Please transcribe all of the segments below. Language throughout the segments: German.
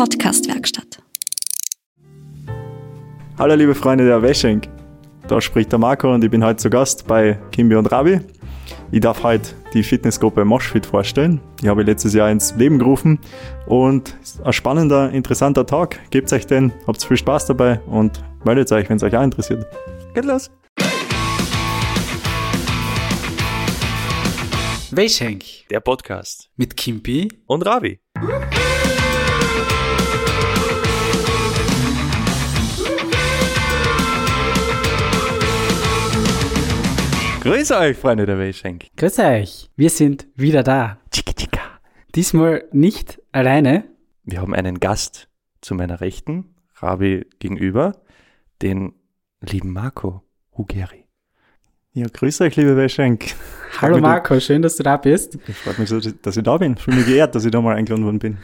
Podcastwerkstatt. Hallo liebe Freunde der Wäschenk. Da spricht der Marco und ich bin heute zu Gast bei Kimbi und Rabi. Ich darf heute die Fitnessgruppe Moshfit vorstellen. Die habe ich letztes Jahr ins Leben gerufen und ein spannender, interessanter Tag. Gebt euch den, habt viel Spaß dabei und meldet euch, wenn es euch auch interessiert. Geht los! Weischenk Der Podcast. mit Kimpi. Und Ravi. Grüß euch, Freunde der Weltschenk. Grüß euch, wir sind wieder da. Chika chika. Diesmal nicht alleine. Wir haben einen Gast zu meiner Rechten, Ravi gegenüber, den lieben Marco Hugeri. Ja, grüß euch, liebe Wäschenk. Hallo Marco, schön, dass du da bist. Ich freut mich so, dass ich da bin. Fühle mich geehrt, dass ich da mal eingeladen worden bin.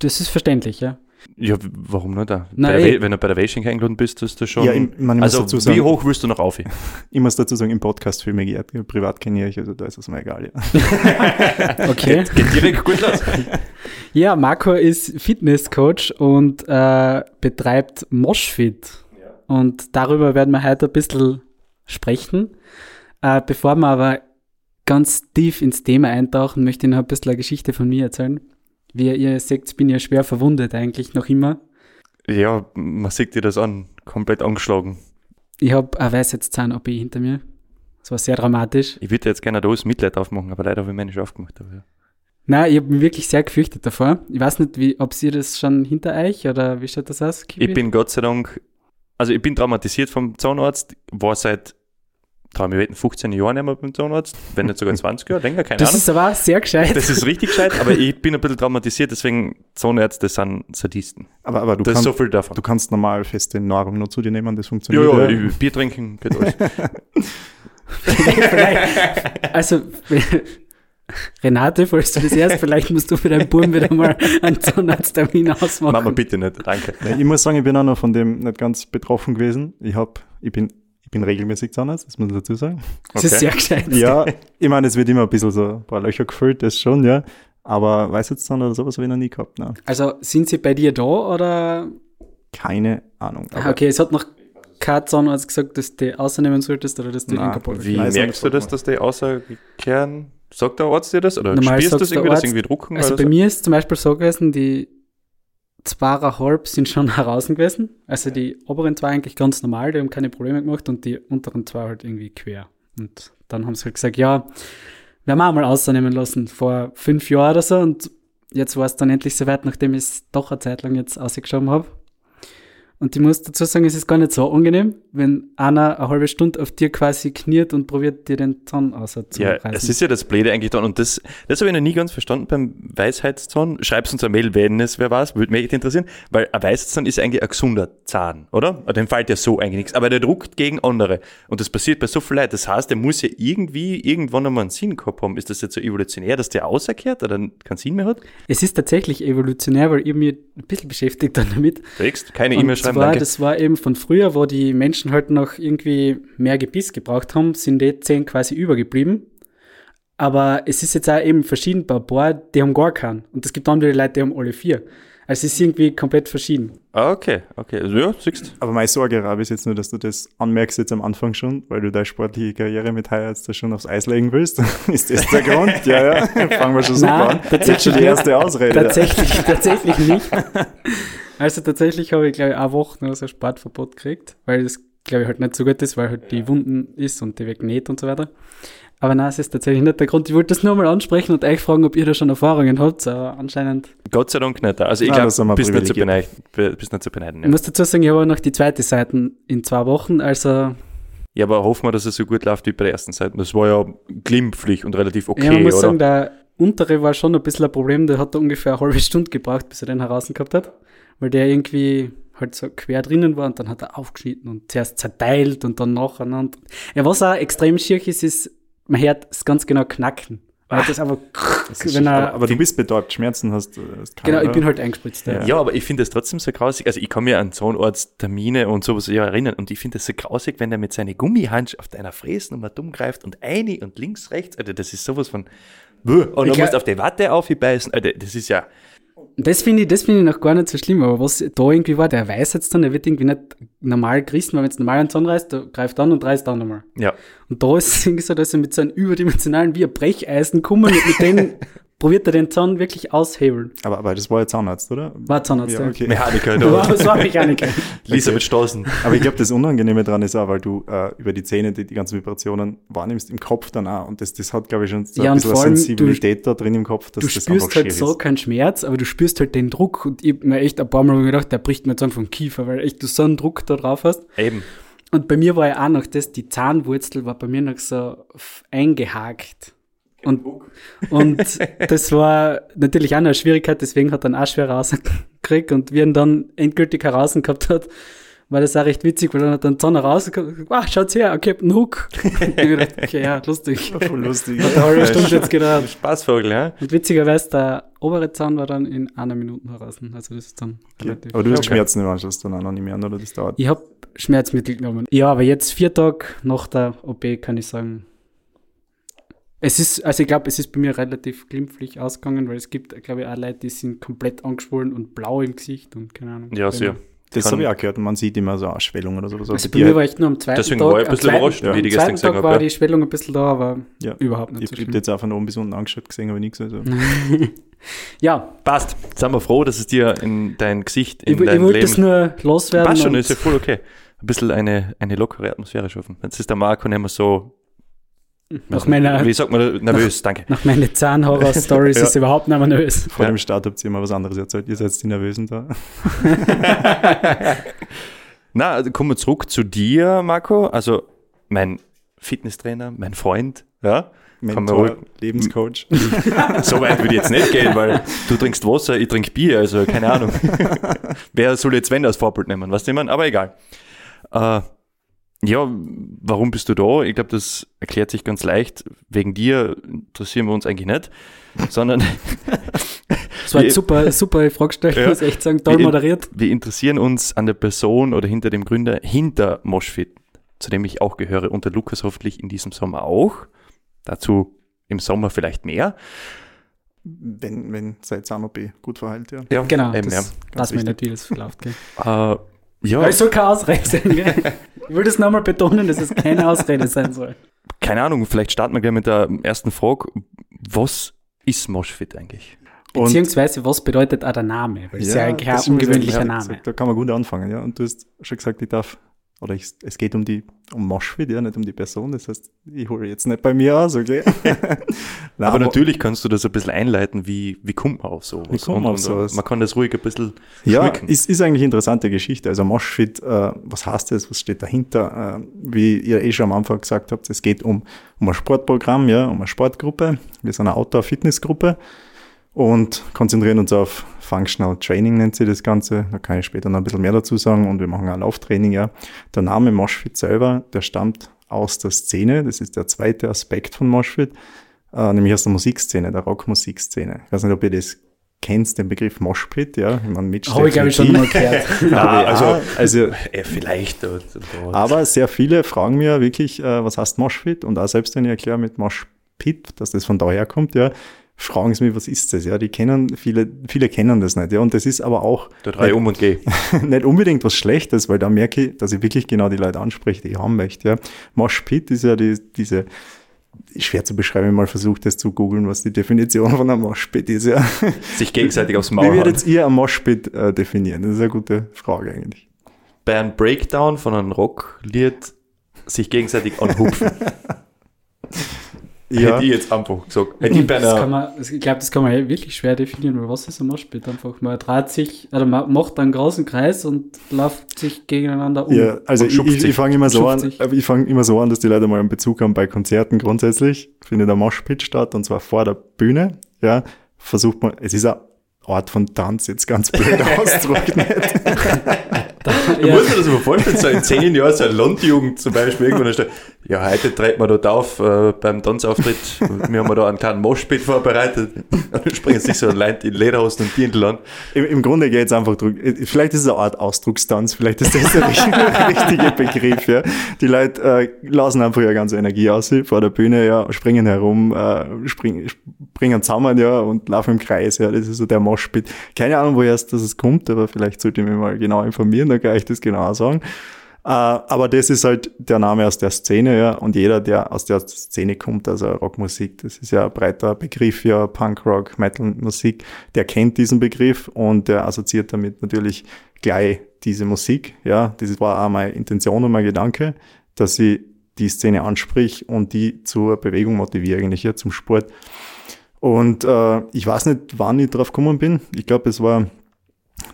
Das ist verständlich, ja. Ja, warum nicht da? Nein, Bei der. We- wenn du bei der Weltschenk eingeladen bist, ist das schon. Ja, ich- man also, dazu sagen- wie hoch willst du noch auf? Ich muss dazu sagen, im Podcast ich mich geehrt. Privat kenne ich also da ist es mir egal. Ja. Okay. Geht direkt gut los. Ja, Marco ist Fitnesscoach und äh, betreibt Moshfit. Und darüber werden wir heute ein bisschen sprechen. Äh, bevor wir aber ganz tief ins Thema eintauchen, möchte ich noch ein bisschen eine Geschichte von mir erzählen. Wie ihr seht, bin ich ja schwer verwundet eigentlich noch immer. Ja, man sieht dir das an. Komplett angeschlagen. Ich habe eine Weisheitszahn-OP hinter mir. Das war sehr dramatisch. Ich würde jetzt gerne da das Mitleid aufmachen, aber leider habe ich mir nicht aufgemacht. Aber ja. Nein, ich habe mich wirklich sehr gefürchtet davor. Ich weiß nicht, wie, ob ihr das schon hinter euch oder wie schaut das aus? Kiwi? Ich bin Gott sei Dank, also ich bin traumatisiert vom Zahnarzt, war seit traum ich wetten, 15 Jahren nicht mehr beim Zahnarzt, wenn nicht sogar 20 Jahre, länger, keine Das Ahnung. ist aber sehr gescheit. das ist richtig gescheit, aber ich bin ein bisschen traumatisiert, deswegen Zahnärzte sind Sadisten. Aber, aber du, Das ist kannst, so viel davon. du kannst normal feste Nahrung nur zu dir nehmen, das Ja, funktioniert. ja, ich- Bier trinken, geht alles. vielleicht, also, Renate, falls du das erst, vielleicht musst du für deinen Buben wieder mal einen Zahnarzttermin ausmachen. Mama, bitte nicht, danke. Ja, ich muss sagen, ich bin auch noch von dem nicht ganz betroffen gewesen. Ich hab, ich bin, ich bin regelmäßig Zahnarzt, das muss ich dazu sagen. Das ist Okay. sehr gescheit. Ja, ich meine, es wird immer ein bisschen so ein paar Löcher gefüllt, das schon, ja. Aber Weisheitszahn oder sowas habe ich noch nie gehabt, ne? Also, sind sie bei dir da oder? Keine Ahnung. Ah, okay, es hat noch kein Zahnarzt gesagt, dass du die ausnehmen solltest oder dass du Nein, Inkapolt Wie Weiß merkst du das, dass die außerkehren? Sagt der Arzt dir das? Oder Normal spürst du das irgendwie, dass Arzt. irgendwie drucken? Also oder bei so? mir ist zum Beispiel so gewesen, die zweieinhalb sind schon heraus gewesen. Also die oberen zwei eigentlich ganz normal, die haben keine Probleme gemacht und die unteren zwei halt irgendwie quer. Und dann haben sie halt gesagt, ja, werden wir auch mal ausnehmen lassen vor fünf Jahren oder so und jetzt war es dann endlich soweit, nachdem ich es doch eine Zeit lang jetzt ausgeschoben habe. Und ich muss dazu sagen, es ist gar nicht so angenehm, wenn einer eine halbe Stunde auf dir quasi kniert und probiert, dir den Zahn auszureißen. Ja, es ist ja das Blöde eigentlich dann. Und das, das habe ich noch nie ganz verstanden beim Weisheitszahn. Schreib's uns eine Mail, wenn es wer weiß, würde mich echt interessieren. Weil ein Weisheitszahn ist eigentlich ein gesunder Zahn, oder? Dem fällt ja so eigentlich nichts. Aber der druckt gegen andere. Und das passiert bei so viel Leuten. Das heißt, der muss ja irgendwie irgendwann einmal einen Sinn gehabt haben. Ist das jetzt so evolutionär, dass der auserkehrt oder keinen Sinn mehr hat? Es ist tatsächlich evolutionär, weil ich mich ein bisschen beschäftigt dann damit. Kriegst keine E-Mail schreiben, zwar, danke. das war eben von früher, wo die Menschen halt noch irgendwie mehr Gebiss gebraucht haben, sind die Zähne quasi übergeblieben. Aber es ist jetzt auch eben verschieden bei ein paar, die haben gar keinen. Und es gibt andere Leute, die haben alle vier. Also es ist irgendwie komplett verschieden. Ah, okay, okay. Also, ja, siehst Aber meine Sorge, Rabi, ist jetzt nur, dass du das anmerkst jetzt am Anfang schon, weil du deine sportliche Karriere mit jetzt da schon aufs Eis legen willst. ist das der Grund? Ja, ja. Fangen wir schon super Nein, an. Jetzt schon die erste Ausrede. Tatsächlich, tatsächlich nicht. Also tatsächlich habe ich, glaube ich, eine Woche nur so ein Sportverbot gekriegt, weil das, glaube ich, halt nicht so gut ist, weil halt die Wunden ist und die wegnäht und so weiter. Aber nein, es ist tatsächlich nicht der Grund. Ich wollte das nur mal ansprechen und euch fragen, ob ihr da schon Erfahrungen habt, aber anscheinend. Gott sei Dank nicht. Also ich glaube, wir bist nicht zu beneiden. Bist nicht zu beneiden Ich ja. muss dazu sagen, ich habe auch noch die zweite Seite in zwei Wochen, also ja, aber hoffen wir, dass es so gut läuft wie bei der ersten Seite. Das war ja glimpflich und relativ okay, ja, man muss oder? sagen, der untere war schon ein bisschen ein Problem, der hat da ungefähr eine halbe Stunde gebraucht, bis er den heraus gehabt hat, weil der irgendwie halt so quer drinnen war und dann hat er aufgeschnitten und zuerst zerteilt und dann nacheinander. Ja, was auch extrem schier ist, ist, man hört es ganz genau knacken. Weil das einfach, wenn aber, er, aber du bist betäubt, Schmerzen hast, hast keine, genau, ich bin halt eingespritzt. Ja. Ja, aber ich finde das trotzdem so grausig. Also ich kann mir an Zahnarzttermine und sowas ja erinnern und ich finde das so grausig, wenn der mit seiner Gummihandschuhe auf deiner Fräsnummer dumm greift und eine und links, rechts, Alter, das ist sowas von und glaub- musst du auf die Watte aufbeißen, Alter, das ist ja Das finde ich, das finde ich noch gar nicht so schlimm, aber was da irgendwie war, der weiß jetzt dann, der wird irgendwie nicht normal gerissen, weil wenn es normal einen Zahn reißt, der greift an und reißt dann nochmal. Ja. Und da ist es irgendwie so, dass er mit so einem überdimensionalen, wie ein Brecheisen kommen und mit denen probiert er den Zahn wirklich aushebeln. Aber, aber das war ja Zahnarzt, oder? War Zahnarzt, Ja, ja. okay. Mechaniker, Wow, da. das war Mechaniker. Lisa mit Stoßen. Aber ich glaube, das Unangenehme dran ist auch, weil du äh, über die Zähne die, die ganzen Vibrationen wahrnimmst im Kopf dann auch. Und das, das hat, glaube ich, schon so Ja, ein bisschen Sensibilität da drin im Kopf, dass Du das spürst halt so ist. keinen Schmerz, aber du spürst halt den Druck und ich hab mir echt ein paar Mal gedacht, der bricht mir jetzt einfach vom Kiefer, weil echt du so einen Druck da drauf hast. Eben. Und bei mir war ja auch noch das, die Zahnwurzel war bei mir noch so eingehakt. Und, und das war natürlich auch eine Schwierigkeit, deswegen hat er ihn auch schwer rausgekriegt. Und wie er ihn dann endgültig heraus gehabt hat, war das auch recht witzig, weil dann hat er den Zahn rausgekommen, ah, schaut's her, okay, einen Hook. Gedacht, okay, ja, lustig. Voll lustig. Hat eine halbe Stunde jetzt gedauert. Spaßvogel, ja? Und witzigerweise, der obere Zahn war dann in einer Minute heraus. Also das ist dann relativ. Aber du hast Okay. Schmerzen im Anschluss dann auch noch nicht mehr, oder? Das dauert. Ich habe Schmerzmittel genommen. Ja, aber jetzt vier Tage nach der OP kann ich sagen, es ist, also ich glaube, es ist bei mir relativ glimpflich ausgegangen, weil es gibt, glaube ich, auch Leute, die sind komplett angeschwollen und blau im Gesicht und keine Ahnung. Ja, sehr. Das Kann- habe ich auch gehört. Man sieht immer so Ausschwellungen oder so. Also Also bei mir war ich nur am zweiten Deswegen Tag. war ich ein bisschen überrascht, wie am ich die gestern zweiten gesehen Tag habe, war ja. die Schwellung ein bisschen da, aber ja. überhaupt nicht Ich so jetzt auch von oben bis unten angeschaut gesehen, aber nichts. Also. Ja, Passt. Jetzt sind wir froh, dass es dir in dein Gesicht, in ich, ich dein wollte Leben... das nur loswerden. Passt schon, ist ja voll okay. Ein bisschen eine, eine lockere Atmosphäre schaffen. Jetzt ist der Marco nicht mehr so... nach meiner, Wie sagt man, nervös, danke. nach meinen Zahnhorror-Stories Ja. ist überhaupt nicht mehr nervös. Vor Ja. dem Start habt ihr immer was anderes erzählt. Ihr seid die Nervösen da. Na, also kommen wir zurück zu dir, Marco. Also mein Fitnesstrainer, mein Freund, ja. Mentor, Lebenscoach. So weit würde ich jetzt nicht gehen, weil du trinkst Wasser, ich trinke Bier, also keine Ahnung. Wer soll jetzt wenn als Vorbild nehmen, was nehmen? Aber egal. Äh, ja, warum bist du da? Ich glaube, das erklärt sich ganz leicht. Wegen dir interessieren wir uns eigentlich nicht, sondern Das war Wir- eine super, super Frage gestellt, Ja. muss ich echt sagen, toll Wir- moderiert. wir interessieren uns an der Person oder hinter dem Gründer hinter Moshfit, zu dem ich auch gehöre und der Lukas hoffentlich in diesem Sommer auch. Dazu im Sommer vielleicht mehr. wenn, wenn seit Zahn-OP gut verheilt, ja. Ja, Genau, eben, das weiß man nicht, wie das verläuft. Gell? ja. Äh, ja, Weil es soll keine Ausrede sein. Gell? Ich will das nochmal betonen, dass es keine Ausrede sein soll. keine Ahnung, vielleicht starten wir gleich mit der ersten Frage. Was ist Moshfit eigentlich? Beziehungsweise, was bedeutet auch der Name? Weil es ist ja eigentlich ein ungewöhnlicher ja, Name. Da kann man gut anfangen, ja. Und du hast schon gesagt, ich darf, oder ich, es geht um die, um Moshpit, ja, nicht um die Person. Das heißt, ich hole jetzt nicht bei mir aus, okay? Nein, Aber natürlich kannst du das ein bisschen einleiten, wie, wie kommt man auf sowas? Wie kommt man auf sowas? Man kann das ruhig ein bisschen Ja, schmücken. ist, ist eigentlich eine interessante Geschichte. Also Moshpit, äh, was heißt das? Was steht dahinter? Äh, wie ihr eh schon am Anfang gesagt habt, es geht um, um ein Sportprogramm, ja, um eine Sportgruppe. Wir sind eine Outdoor-Fitnessgruppe und konzentrieren uns auf Functional Training, nennt sie das Ganze. Da kann ich später noch ein bisschen mehr dazu sagen. Und wir machen auch Lauftraining, ja. Der Name Moshpit selber, der stammt aus der Szene. Das ist der zweite Aspekt von Moshpit, äh, nämlich aus der Musikszene, der Rockmusikszene. Ich weiß nicht, ob ihr das kennt, den Begriff Moshpit, ja. Ich meine, mit Habe ich, glaube ich, schon mal gehört. Ah, also, also- also, äh, vielleicht. Oder, oder. aber sehr viele fragen mir wirklich, äh, was heißt Moshpit? Und auch selbst wenn ich erkläre mit Moshpit, dass das von daher kommt, ja, fragen sie mich, was ist das? Ja, die kennen, viele, viele kennen das nicht, ja. Und das ist aber auch Da drei um und geh. nicht unbedingt was Schlechtes, weil da merke ich, dass ich wirklich genau die Leute anspreche, die ich haben möchte, ja. Moshpit ist ja die, diese, schwer zu beschreiben, man mal versucht, das zu googeln, was die Definition von einem Moshpit ist, ja. Sich gegenseitig aufs Wie Maul hauen. würdet ihr ein Moshpit äh, definieren? Das ist eine gute Frage eigentlich. Bei einem Breakdown von einem Rocklied sich gegenseitig anhupfen. Ja. Hätte ich jetzt einfach gesagt. Hätte ich Das kann man, ich glaube, das kann man wirklich schwer definieren, weil was ist ein Moshpit? Einfach, man dreht sich, oder man macht einen großen Kreis und läuft sich gegeneinander um. Ja, also ich, ich, ich fange immer so an, ich fange immer so an, dass die Leute mal einen Bezug haben bei Konzerten grundsätzlich. Findet der Moshpit statt und zwar vor der Bühne. Ja, versucht man, es ist ein Art von Tanz, jetzt ganz blöd ausdrückt nicht. Du musst dir das aber vorstellen, so in zehn Jahren so eine Landjugend zum Beispiel irgendwann steht, ja, heute treten wir dort auf äh, beim Tanzauftritt, wir haben da einen kleinen Moshpit vorbereitet und dann springen sich so Leute in Lederhosen und Dirndl an. Im, Im Grunde geht es einfach drum, vielleicht ist es eine Art Ausdruckstanz, vielleicht ist das der richtige Begriff, ja. Die Leute äh, lassen einfach ihre ganze Energie aus vor der Bühne, ja, springen herum, äh, springen, springen zusammen, ja, und laufen im Kreis, ja, das ist so der Moshpit. Keine Ahnung, woher es das kommt, aber vielleicht sollte ich mich mal genau informieren, dann kann ich das genau sagen. Äh, aber das ist halt der Name aus der Szene, ja, und jeder, der aus der Szene kommt, also Rockmusik, das ist ja ein breiter Begriff, ja, Punkrock, Metal-Musik, der kennt diesen Begriff und der assoziiert damit natürlich gleich diese Musik, ja, das war auch meine Intention und mein Gedanke, dass ich die Szene ansprich und die zur Bewegung motiviere, eigentlich ja, zum Sport. Und äh, ich weiß nicht, wann ich drauf gekommen bin. Ich glaube, es war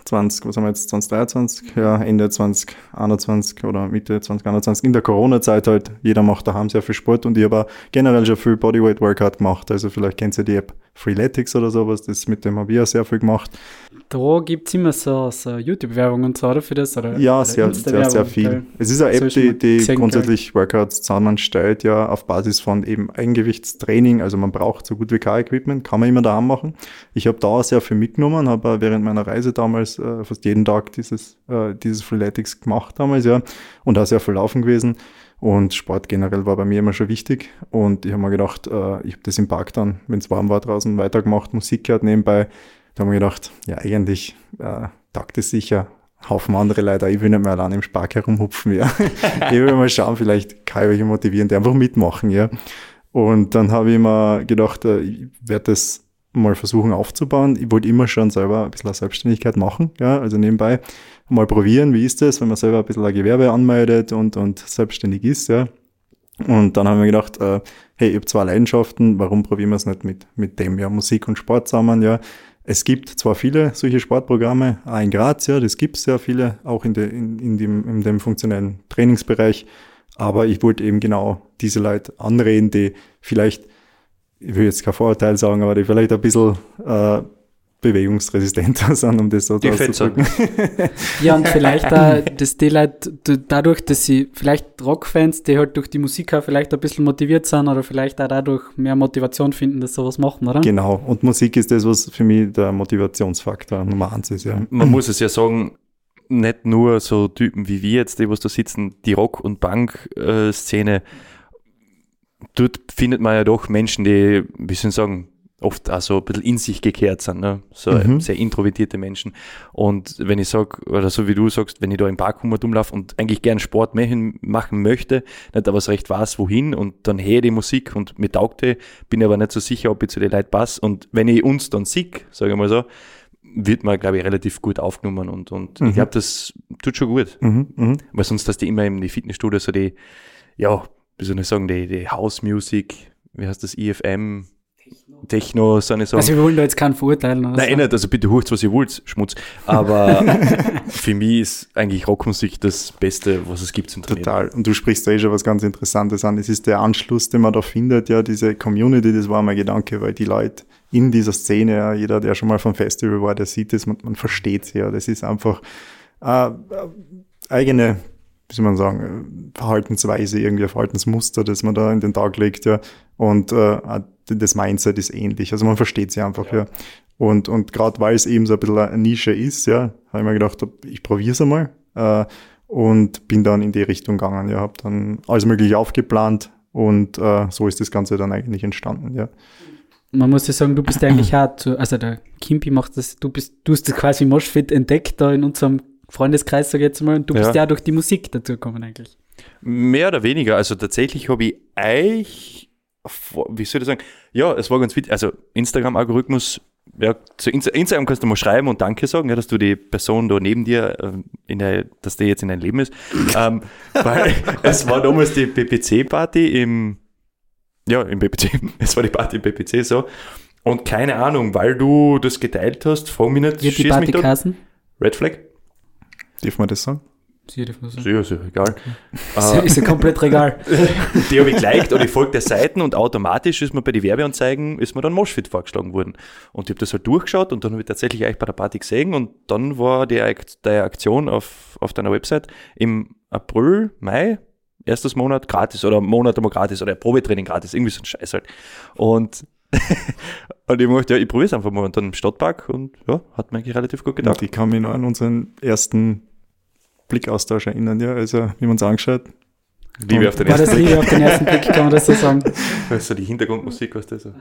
20, was haben wir jetzt, 2023, ja, Ende 2021 oder Mitte 2021, in der Corona-Zeit halt, jeder macht daheim sehr viel Sport und ich habe generell schon viel Bodyweight Workout gemacht, also vielleicht kennt ihr die App Freeletics oder sowas, das mit dem habe ich ja sehr viel gemacht. Da gibt es immer so, so YouTube-Werbung und so, oder für das? Oder, ja, oder sehr, sehr, sehr viel. Es ist eine App, die, die grundsätzlich Workouts zusammenstellt, ja, auf Basis von eben Eigengewichtstraining, also man braucht so gut wie kein Equipment, kann man immer daheim machen. Ich habe da sehr viel mitgenommen, habe während meiner Reise damals äh, fast jeden Tag dieses, äh, dieses Freeletics gemacht damals, ja, und auch sehr viel laufen gewesen. Und Sport generell war bei mir immer schon wichtig. Und ich habe mir gedacht, äh, ich habe das im Park dann, wenn es warm war draußen, weitergemacht, Musik gehört nebenbei. Da habe ich mir gedacht, ja, eigentlich äh, taugt es sicher. Haufen andere Leute, ich will nicht mehr allein im Spark herumhupfen, ja. ich will mal schauen, vielleicht kann ich euch motivieren, die einfach mitmachen, ja. Und dann habe ich mir gedacht, äh, ich werde das mal versuchen aufzubauen. Ich wollte immer schon selber ein bisschen Selbstständigkeit machen, ja, also nebenbei mal probieren, wie ist das, wenn man selber ein bisschen ein Gewerbe anmeldet und, und selbstständig ist, ja. Und dann haben wir gedacht, äh, hey, ich habe zwei Leidenschaften, warum probieren wir es nicht mit, mit dem, ja, Musik und Sport zusammen, ja. Es gibt zwar viele solche Sportprogramme, auch in Graz, ja, das gibt es sehr viele, auch in, de, in, in, dem, in dem funktionellen Trainingsbereich, aber ich wollte eben genau diese Leute anreden, die vielleicht, ich will jetzt kein Vorurteil sagen, aber die vielleicht ein bisschen äh, bewegungsresistenter sind, um das so die auszudrücken. ja, und vielleicht auch, dass die Leute dadurch, dass sie vielleicht Rockfans, die halt durch die Musik auch vielleicht ein bisschen motiviert sind oder vielleicht auch dadurch mehr Motivation finden, dass sowas machen, oder? Genau. Und Musik ist das, was für mich der Motivationsfaktor Nummer eins ist, ja. Man muss es ja sagen, nicht nur so Typen wie wir jetzt, die was da sitzen, die Rock- und Punk-Szene, dort findet man ja doch Menschen, die, wie soll ich sagen, oft auch so ein bisschen in sich gekehrt sind, ne? so mhm. sehr introvertierte Menschen. Und wenn ich sage, oder so wie du sagst, wenn ich da im Park rumlaufe und eigentlich gern Sport machen möchte, nicht aber so recht weiß, wohin und dann höre die Musik und mir taugte, bin aber nicht so sicher, ob ich zu den Leuten passe. Und wenn ich uns dann sieg, sage ich mal so, wird man, glaube ich, relativ gut aufgenommen und, und mhm. ich glaube, das tut schon gut. Mhm. Mhm. Weil sonst hast du immer in die Fitnessstudio so die, ja, wie soll ich sagen, die, die House Music, wie heißt das, IFM, Techno, so eine Sachen. Also wir wollen da jetzt keinen verurteilen. Oder Nein, so. nicht, also bitte hurcht, was ihr wollt, Schmutz. Aber für mich ist eigentlich Rockmusik das Beste, was es gibt zum Trainieren. Total. Und du sprichst da eh schon was ganz Interessantes an. Es ist der Anschluss, den man da findet, ja, diese Community, das war mein Gedanke, weil die Leute in dieser Szene, ja, jeder, der schon mal vom Festival war, der sieht das, man, man versteht es ja. Das ist einfach äh, eigene wie soll man sagen, Verhaltensweise, irgendwie ein Verhaltensmuster, das man da in den Tag legt, ja. Und äh, das Mindset ist ähnlich. Also man versteht sie einfach, ja. ja. Und, und gerade weil es eben so ein bisschen eine Nische ist, ja, habe ich mir gedacht, ich probiere es einmal. Äh, und bin dann in die Richtung gegangen, ja, habe dann alles mögliche aufgeplant und äh, so ist das Ganze dann eigentlich entstanden, ja. Man muss ja sagen, du bist eigentlich auch, zu, also der Kimpi macht das, du bist, du hast das quasi Moshfit entdeckt da in unserem Freundeskreis, sag ich jetzt mal, und du ja. bist ja durch die Musik dazu gekommen eigentlich. Mehr oder weniger, also tatsächlich habe ich euch, wie soll ich sagen, ja, es war ganz witzig, also Instagram-Algorithmus, ja, zu Instagram kannst du mal schreiben und Danke sagen, ja, dass du die Person da neben dir, äh, in der, dass die jetzt in dein Leben ist. ähm, weil es war damals die BPC-Party im, ja, im BPC, es war die Party im BPC so. Und keine Ahnung, weil du das geteilt hast, frag mich nicht, Wird die Party Red Flag? Darf man das sagen? Ist jede von so. Sicher, sicher, egal. Ist, ja- ist ja komplett regal. Die habe ich geliked und ich folge der Seiten und automatisch ist mir bei den Werbeanzeigen, ist mir dann Moshfit vorgeschlagen worden. Und ich habe das halt durchgeschaut und dann habe ich tatsächlich euch bei der Party gesehen und dann war die, die Aktion auf, auf deiner Website im April, Mai, erstes Monat gratis oder Monat einmal gratis oder Probetraining gratis, irgendwie so ein Scheiß halt. Und, und ich dachte, ja, ich probiere es einfach mal und dann im Stadtpark und ja, hat mir eigentlich relativ gut gedacht. Und ich kann mich noch an unseren ersten Blickaustausch erinnern, ja. Also, wie wir uns angeschaut. Liebe auf den War das ersten Blick. Liebe auf den ersten Blick, kann man das so sagen? So die Hintergrundmusik, was das so.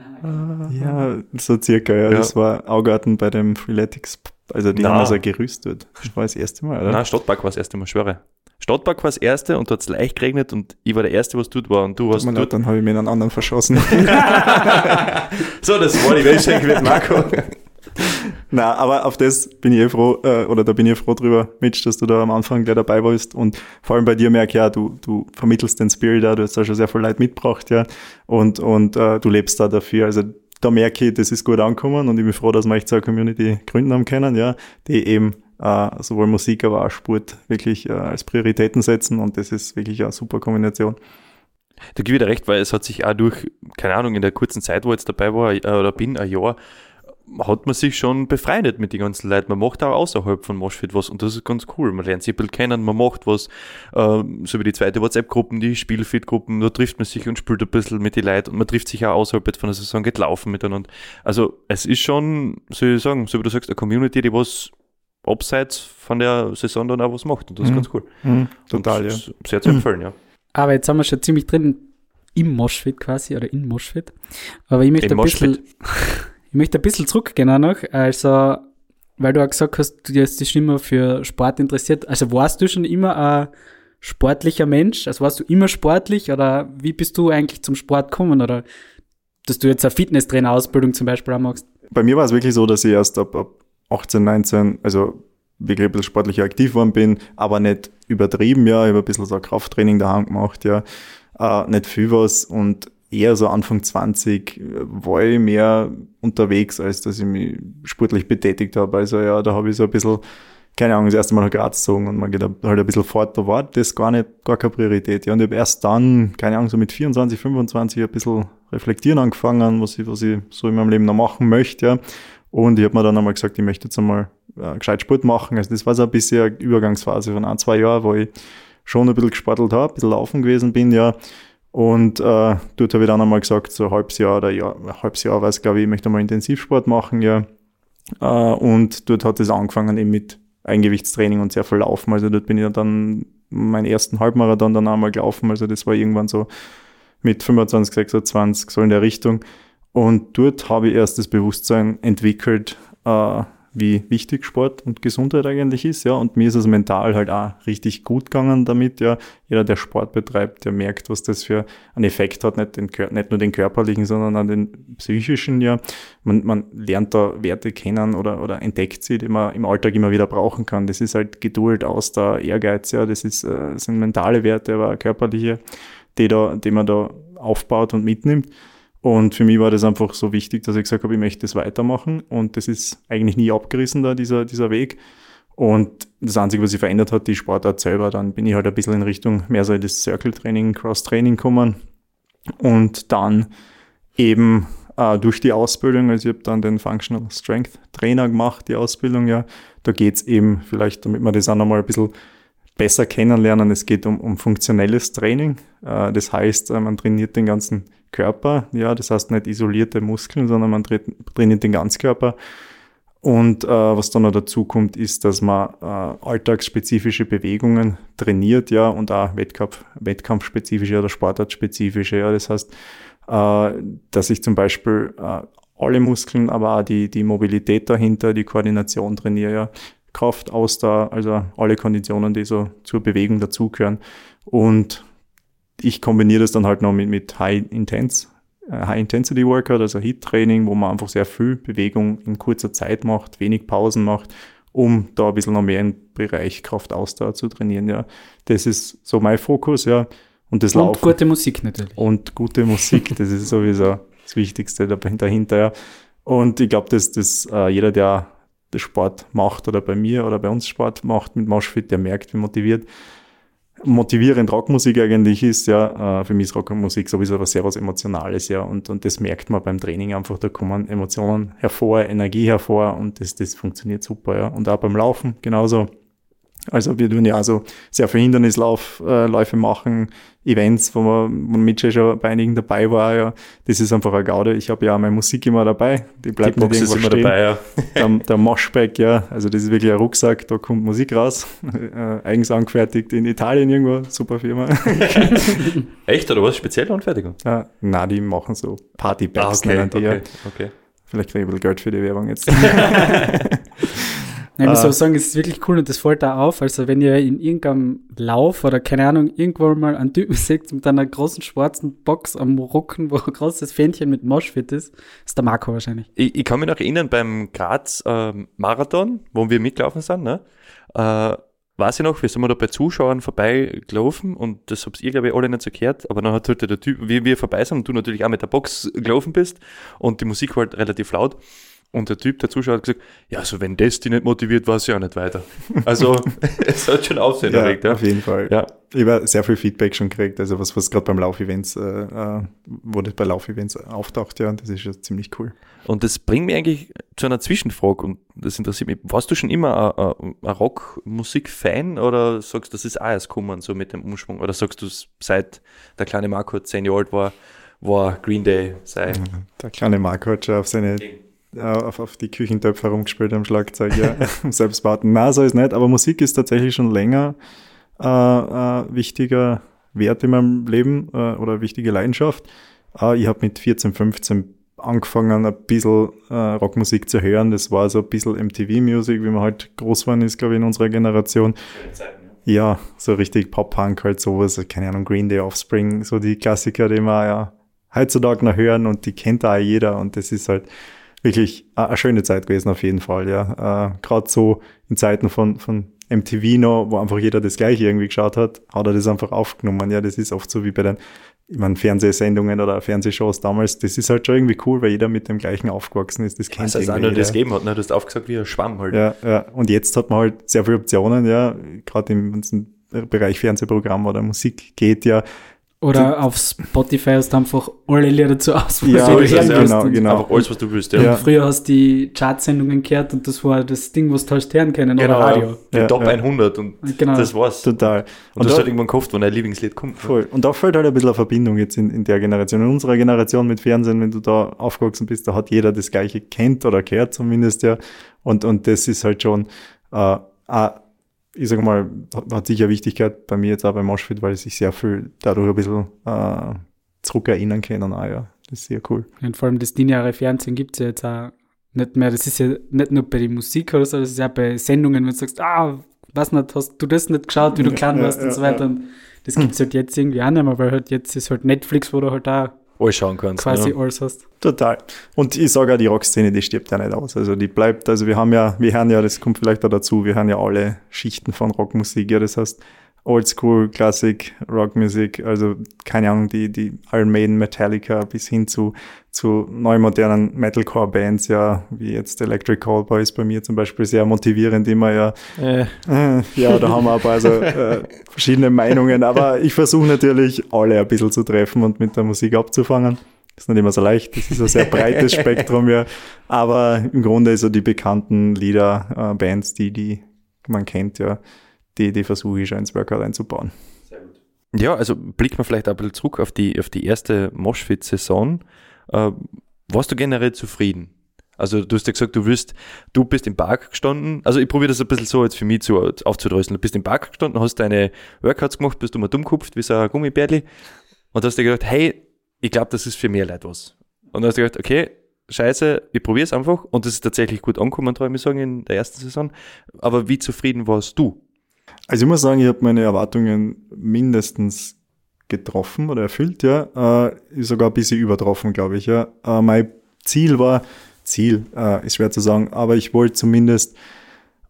Ja, so circa, ja. Ja. Das war Augarten bei dem Freeletics. Also, die Na. haben also gerüstet. Das war das erste Mal, oder? Nein, Stadtpark war das erste Mal, schwöre. Stadtpark war das erste und da hat es leicht geregnet und ich war der Erste, was dort war und du mir dort. dann habe ich mir einen anderen verschossen. So, das war die Weltschenke mit Marco. Na, aber auf das bin ich eh froh, äh, oder da bin ich froh drüber, Mitch, dass du da am Anfang gleich dabei warst. Und vor allem bei dir merke ich ja, du, du vermittelst den Spirit da, du hast da schon sehr viel Leid mitgebracht, ja. Und, und äh, du lebst da dafür. Also da merke ich, das ist gut angekommen und ich bin froh, dass wir echt so eine Community gründen haben können, ja, die eben äh, sowohl Musik, aber auch Sport wirklich äh, als Prioritäten setzen und das ist wirklich eine super Kombination. Da gebe ich dir recht, weil es hat sich auch durch, keine Ahnung, in der kurzen Zeit, wo ich jetzt dabei war, äh, oder bin, ein Jahr, hat man sich schon befreundet mit den ganzen Leuten. Man macht auch außerhalb von Moshfit was und das ist ganz cool. Man lernt sich ein bisschen kennen, man macht was, äh, so wie die zweite WhatsApp-Gruppen, die Spielfit-Gruppen, da trifft man sich und spielt ein bisschen mit den Leuten und man trifft sich auch außerhalb von der Saison, geht laufen miteinander. Also es ist schon, soll ich sagen, so wie du sagst, eine Community, die was abseits von der Saison dann auch was macht und das ist Mhm. ganz cool. total, und ja. Sehr zu empfehlen, ja. Aber jetzt sind wir schon ziemlich drin im Moshfit quasi oder in Moshfit. Aber ich möchte Im ein bisschen. ich möchte ein bisschen zurückgehen auch noch. Also, weil du auch gesagt hast, du hast dich immer für Sport interessiert. Also warst du schon immer ein sportlicher Mensch? Also warst du immer sportlich oder wie bist du eigentlich zum Sport gekommen? Oder dass du jetzt eine Fitnesstrainer-Ausbildung zum Beispiel auch machst? bei mir war es wirklich so, dass ich erst ab, ab 18, 19, also wirklich ein bisschen sportlich aktiv worden bin, aber nicht übertrieben, ja. Ich habe ein bisschen so Krafttraining daheim gemacht, ja. Äh, nicht viel was und eher so Anfang 20 äh, war ich mehr unterwegs, als dass ich mich sportlich betätigt habe. Also ja, da habe ich so ein bisschen, keine Ahnung, das erste Mal nach Graz gezogen und man geht halt ein bisschen fort, da war das gar nicht, gar keine Priorität. Ja, und ich habe erst dann, keine Ahnung, so mit 24, 25 ein bisschen reflektieren angefangen, was ich, was ich so in meinem Leben noch machen möchte, ja. Und ich habe mir dann einmal gesagt, ich möchte jetzt einmal äh, gescheit Sport machen. Also das war so ein bisschen eine Übergangsphase von ein, zwei Jahren, wo ich schon ein bisschen gesportelt habe, ein bisschen laufen gewesen bin, ja. Und äh, dort habe ich dann einmal gesagt, so ein halbes Jahr oder ja, ein halbes Jahr war es, glaube ich, ich möchte mal Intensivsport machen, ja. Äh, und dort hat es angefangen eben mit Eingewichtstraining und sehr viel Laufen. Also dort bin ich dann meinen ersten Halbmarathon dann einmal gelaufen. Also das war irgendwann so mit 25, 26, so in der Richtung. Und dort habe ich erst das Bewusstsein entwickelt, äh, wie wichtig Sport und Gesundheit eigentlich ist, ja. Und mir ist es mental halt auch richtig gut gegangen damit, ja. Jeder, der Sport betreibt, der merkt, was das für einen Effekt hat, nicht, den, nicht nur den körperlichen, sondern auch den psychischen, ja. Man, man lernt da Werte kennen oder, oder entdeckt sie, die man im Alltag immer wieder brauchen kann. Das ist halt Geduld, Ausdauer, Ehrgeiz, ja. Das ist, äh, sind mentale Werte, aber körperliche, die da, die man da aufbaut und mitnimmt. Und für mich war das einfach so wichtig, dass ich gesagt habe, ich möchte das weitermachen. Und das ist eigentlich nie abgerissen, da dieser, dieser Weg. Und das Einzige, was sich verändert hat, die Sportart selber. Dann bin ich halt ein bisschen in Richtung mehr so das Circle-Training, Cross-Training gekommen. Und dann eben äh, durch die Ausbildung, also ich habe dann den Functional Strength Trainer gemacht, die Ausbildung, ja. Da geht's eben, vielleicht, damit wir das auch nochmal ein bisschen besser kennenlernen, es geht um, um funktionelles Training. Äh, das heißt, äh, man trainiert den ganzen Körper, ja, das heißt nicht isolierte Muskeln, sondern man tra trainiert den Ganzkörper. Und äh, was dann noch dazu kommt, ist, dass man äh, alltagsspezifische Bewegungen trainiert, ja, und auch Wettkampf, wettkampfspezifische oder sportartspezifische, ja. Das heißt, äh, dass ich zum Beispiel äh, alle Muskeln, aber auch die, die Mobilität dahinter, die Koordination trainiere, ja. Kraft, Ausdauer, also alle Konditionen, die so zur Bewegung dazugehören. Und ich kombiniere das dann halt noch mit, mit High Intense, äh, High Intensity Workout, also Heat Training, wo man einfach sehr viel Bewegung in kurzer Zeit macht, wenig Pausen macht, um da ein bisschen noch mehr im Bereich Kraft, Ausdauer zu trainieren, ja. Das ist so mein Fokus, ja. Und das Und Laufen gute Musik natürlich. und gute Musik, das ist sowieso das Wichtigste dahinter, ja. Und ich glaube, dass, dass äh, jeder, der Sport macht oder bei mir oder bei uns Sport macht mit Moshfit, der merkt, wie motiviert, motivierend Rockmusik eigentlich ist, ja. Äh, für mich ist Rockmusik sowieso was sehr was Emotionales, ja. Und, und das merkt man beim Training einfach, da kommen Emotionen hervor, Energie hervor und das, das funktioniert super, ja. Und auch beim Laufen genauso also wir tun ja also sehr viele Hindernisläufe äh, machen, Events, wo man, wo Mitchell schon bei einigen dabei war. Ja, das ist einfach eine Gaude. Ich habe ja auch meine Musik immer dabei. Die bleibt Die nicht Box ist irgendwo immer stehen. dabei, ja. Der, der Moshback, ja, also das ist wirklich ein Rucksack, da kommt Musik raus. Äh, eigens angefertigt in Italien irgendwo, super Firma. Echt, oder was? Spezielle Anfertigung? ja, na, die machen so Partybags, Ah, okay, okay, okay. Vielleicht kriege ich ein bisschen Geld für die Werbung jetzt. Nein, ich muss Ah. aber sagen, es ist wirklich cool und das fällt da auf. Also, wenn ihr in irgendeinem Lauf oder keine Ahnung, irgendwo mal einen Typen seht mit einer großen schwarzen Box am Rücken, wo ein großes Fähnchen mit Moshfit ist, ist der Marco wahrscheinlich. Ich, ich kann mich noch erinnern beim Graz ähm, Marathon, wo wir mitgelaufen sind, ne? Äh, weiß ich noch, wir sind wir da bei Zuschauern vorbeigelaufen und das hab's ihr, glaube ich, alle nicht so gehört, aber dann hat halt der Typ, wie wir vorbei sind und du natürlich auch mit der Box gelaufen bist und die Musik war halt relativ laut und der Typ, der Zuschauer hat gesagt, ja, also wenn das dich nicht motiviert, weiß ich auch nicht weiter. Also, es hat schon Aufsehen erregt, ja. auf jeden Fall. Ja. Ich habe sehr viel Feedback schon gekriegt, also was, was gerade beim Laufevents, äh, äh, wo das bei Laufevents auftaucht, ja, und das ist schon ziemlich cool. Und das bringt mich eigentlich zu einer Zwischenfrage und das interessiert mich. Warst du schon immer ein- ein ein Rockmusik-Fan oder sagst du, das ist auch erst gekommen, so mit dem Umschwung? Oder sagst du, seit der kleine Marco zehn Jahre alt war, war Green Day sei Der kleine Marco hat schon auf seine äh, auf, auf die Küchentöpfe herumgespielt am Schlagzeug, ja. Selbst bauten. Na, so ist nicht, aber Musik ist tatsächlich schon länger äh, äh, wichtiger Wert in meinem Leben äh, oder wichtige Leidenschaft. Äh, ich habe mit 14, 15 angefangen, ein bisschen äh, Rockmusik zu hören. Das war so ein bisschen MTV-Musik, wie man halt groß geworden ist, glaube ich, in unserer Generation. Ja, so richtig Pop-Punk, halt sowas, keine Ahnung, Green Day, Offspring, so die Klassiker, die wir ja heutzutage noch hören und die kennt auch jeder und das ist halt wirklich eine schöne Zeit gewesen auf jeden Fall, ja. Äh, Gerade so in Zeiten von, von MTV noch, wo einfach jeder das Gleiche irgendwie geschaut hat, hat er das einfach aufgenommen. Ja, das ist oft so wie bei den, ich meine, Fernsehsendungen oder Fernsehshows damals, das ist halt schon irgendwie cool, weil jeder mit dem gleichen aufgewachsen ist. Das kennt auch irgendwie jeder. das gegeben hat, ne? Du hast aufgesagt wie ein Schwamm halt. Ja, ja. Und jetzt hat man halt sehr viele Optionen, ja. Gerade im Bereich Fernsehprogramm oder Musik geht ja. Oder auf Spotify hast du einfach alle Lieder zu auswählen. Ja, die du hören ja. willst. Genau, genau. Einfach alles, was du willst, ja. Ja. Früher hast du die Chartsendungen gehört und das war das Ding, was du hast hören können, Genau, oder Radio. die Ja, Top ja. 100 und Genau. das war's. Total. Und, Und du hast halt irgendwann gehofft, wenn dein Lieblingslied kommt. Voll. Und da fällt halt ein bisschen eine Verbindung jetzt in, in der Generation. In unserer Generation mit Fernsehen, wenn du da aufgewachsen bist, da hat jeder das Gleiche kennt oder gehört zumindest, ja. Und, und das ist halt schon, äh, ich sag mal, hat, sicher Wichtigkeit bei mir jetzt auch bei Moshfit, weil ich sich sehr viel dadurch ein bisschen äh, zurückerinnern kann. Auch, ja. Das ist sehr cool. Und vor allem das lineare Fernsehen gibt es ja jetzt auch nicht mehr. Das ist ja nicht nur bei der Musik oder so, das ist ja bei Sendungen, wenn du sagst, ah, was nicht, hast du das nicht geschaut, wie du Ja, klein ja, warst und ja, so weiter. Und das gibt es halt jetzt irgendwie auch nicht mehr, weil halt jetzt ist halt Netflix, wo du halt auch Alles schauen kannst. quasi ja. alles hast. Total. Und ich sage auch, die Rockszene, die stirbt ja nicht aus. Also die bleibt, also wir haben ja, wir hören ja, das kommt vielleicht auch dazu, wir hören ja alle Schichten von Rockmusik, ja, das heißt Oldschool, Classic, Rockmusik, also keine Ahnung, die, die Iron Maiden, Metallica bis hin zu, zu neumodernen Metalcore-Bands, ja, wie jetzt Electric Callboy ist bei mir zum Beispiel sehr motivierend immer, ja, Äh, äh, Ja, da haben wir aber also äh, verschiedene Meinungen, aber ich versuche natürlich alle ein bisschen zu treffen und mit der Musik abzufangen. Ist nicht immer so leicht, das ist ein sehr breites Spektrum, ja. Aber im Grunde so die bekannten Lieder, äh, Bands, die, die man kennt, ja, die, die versuche ich schon ins Workout einzubauen. Ja, also blicken wir vielleicht ein bisschen zurück auf die, auf die erste Moshfit-Saison. Äh, warst du generell zufrieden? Also du hast ja gesagt, du willst, du bist im Park gestanden. Also ich probiere das ein bisschen so jetzt für mich zu, aufzudröseln. Du bist im Park gestanden, hast deine Workouts gemacht, bist du mal dumm gekupft, wie so ein Gummibärli und hast dir gedacht, hey, ich glaube, das ist für mehr Leute was. Und dann hast du gedacht, okay, scheiße, ich probiere es einfach und das ist tatsächlich gut angekommen, traue ich mich sagen, in der ersten Saison. Aber wie zufrieden warst du? Also ich muss sagen, ich habe meine Erwartungen mindestens getroffen oder erfüllt, ja. Äh, sogar ein bisschen übertroffen, glaube ich, ja. Äh, mein Ziel war, Ziel äh, ist schwer zu sagen, aber ich wollte zumindest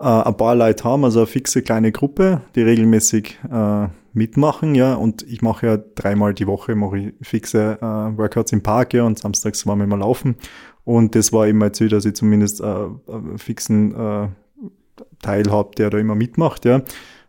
äh, ein paar Leute haben, also eine fixe kleine Gruppe, die regelmäßig äh, mitmachen, ja. Und ich mache ja dreimal die Woche ich fixe äh, Workouts im Park, ja, und samstags waren wir mal laufen. Und das war eben mein Ziel, dass ich zumindest einen fixen Teil habe, der da immer mitmacht, ja.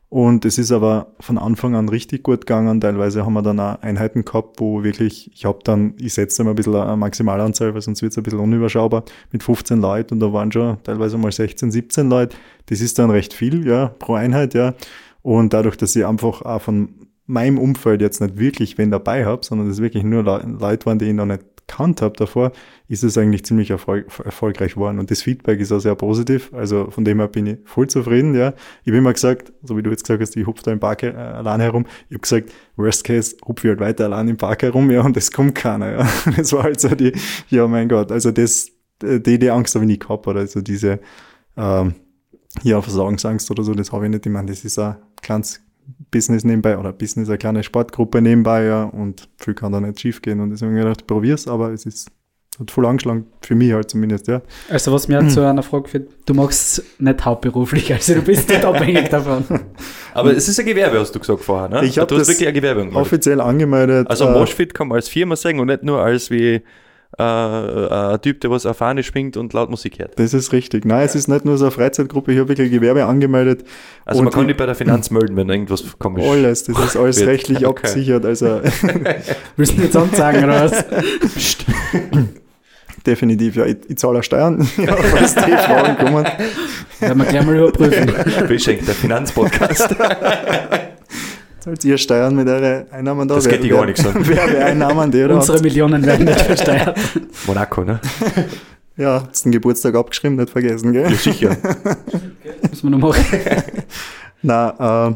Und es ist aber von Anfang an richtig gut gegangen. Teilweise haben wir dann auch Einheiten gehabt, wo wirklich, ich habe dann, ich setze immer ein bisschen eine Maximalanzahl, weil sonst wird es ein bisschen unüberschaubar, mit 15 Leuten und da waren schon teilweise mal 16, 17 Leute. Das ist dann recht viel, ja, pro Einheit, ja. Und dadurch, dass ich einfach auch von meinem Umfeld jetzt nicht wirklich wen dabei habe, sondern es wirklich nur Leute waren, die ich noch nicht kannt habe davor, ist es eigentlich ziemlich erfolg erfolgreich geworden. Und das Feedback ist auch sehr positiv. Also von dem her bin ich voll zufrieden, ja. Ich habe immer gesagt, so wie du jetzt gesagt hast, ich hupfe da im Park äh, allein herum. Ich habe gesagt, worst case, hupfe ich halt weiter allein im Park herum, ja, und es kommt keiner, ja. Das war halt so die, ja, mein Gott, also das, die, die Angst habe ich nie gehabt, oder also diese, ähm, ja, Versagensangst oder so, das habe ich nicht. Ich meine, das ist ein kleines Business nebenbei oder Business eine kleine Sportgruppe nebenbei, ja, und viel kann da nicht schief gehen. Und deswegen habe ich gedacht, probier's, aber es ist hat voll angeschlagen, für mich halt zumindest, ja. Also was mir zu einer Frage führt, du machst es nicht hauptberuflich, also du bist nicht abhängig davon. Aber es ist ein Gewerbe, hast du gesagt vorher, ne? Ich habe das wirklich ein Gewerbe angemeldet. offiziell angemeldet. Also äh, Moshfit kann man als Firma sagen und nicht nur als wie äh, ein Typ, der was auf Fahne schwingt und laut Musik hört. Das ist richtig. Nein, es ist nicht nur so eine Freizeitgruppe, ich habe wirklich Gewerbe angemeldet. Also man kann nicht bei der Finanz melden, wenn irgendwas komisch Alles, das ist alles wird. rechtlich okay. abgesichert. Also Müssen wir jetzt anzeigen, oder was? Definitiv, ja. Ich, ich zahle Steuern, ja, falls die Fragen kommen. Werden wir gleich mal überprüfen. Beschenkt, der Finanzpodcast. Zahlt ihr Steuern mit euren Einnahmen da? Das wer, geht dir gar nichts an. Werbeeinnahmen, die oder Unsere Millionen werden nicht versteuert. Monaco, ne? Ja, hast den Geburtstag abgeschrieben, nicht vergessen, gell? Ja, sicher. Muss man noch machen. Nein, äh,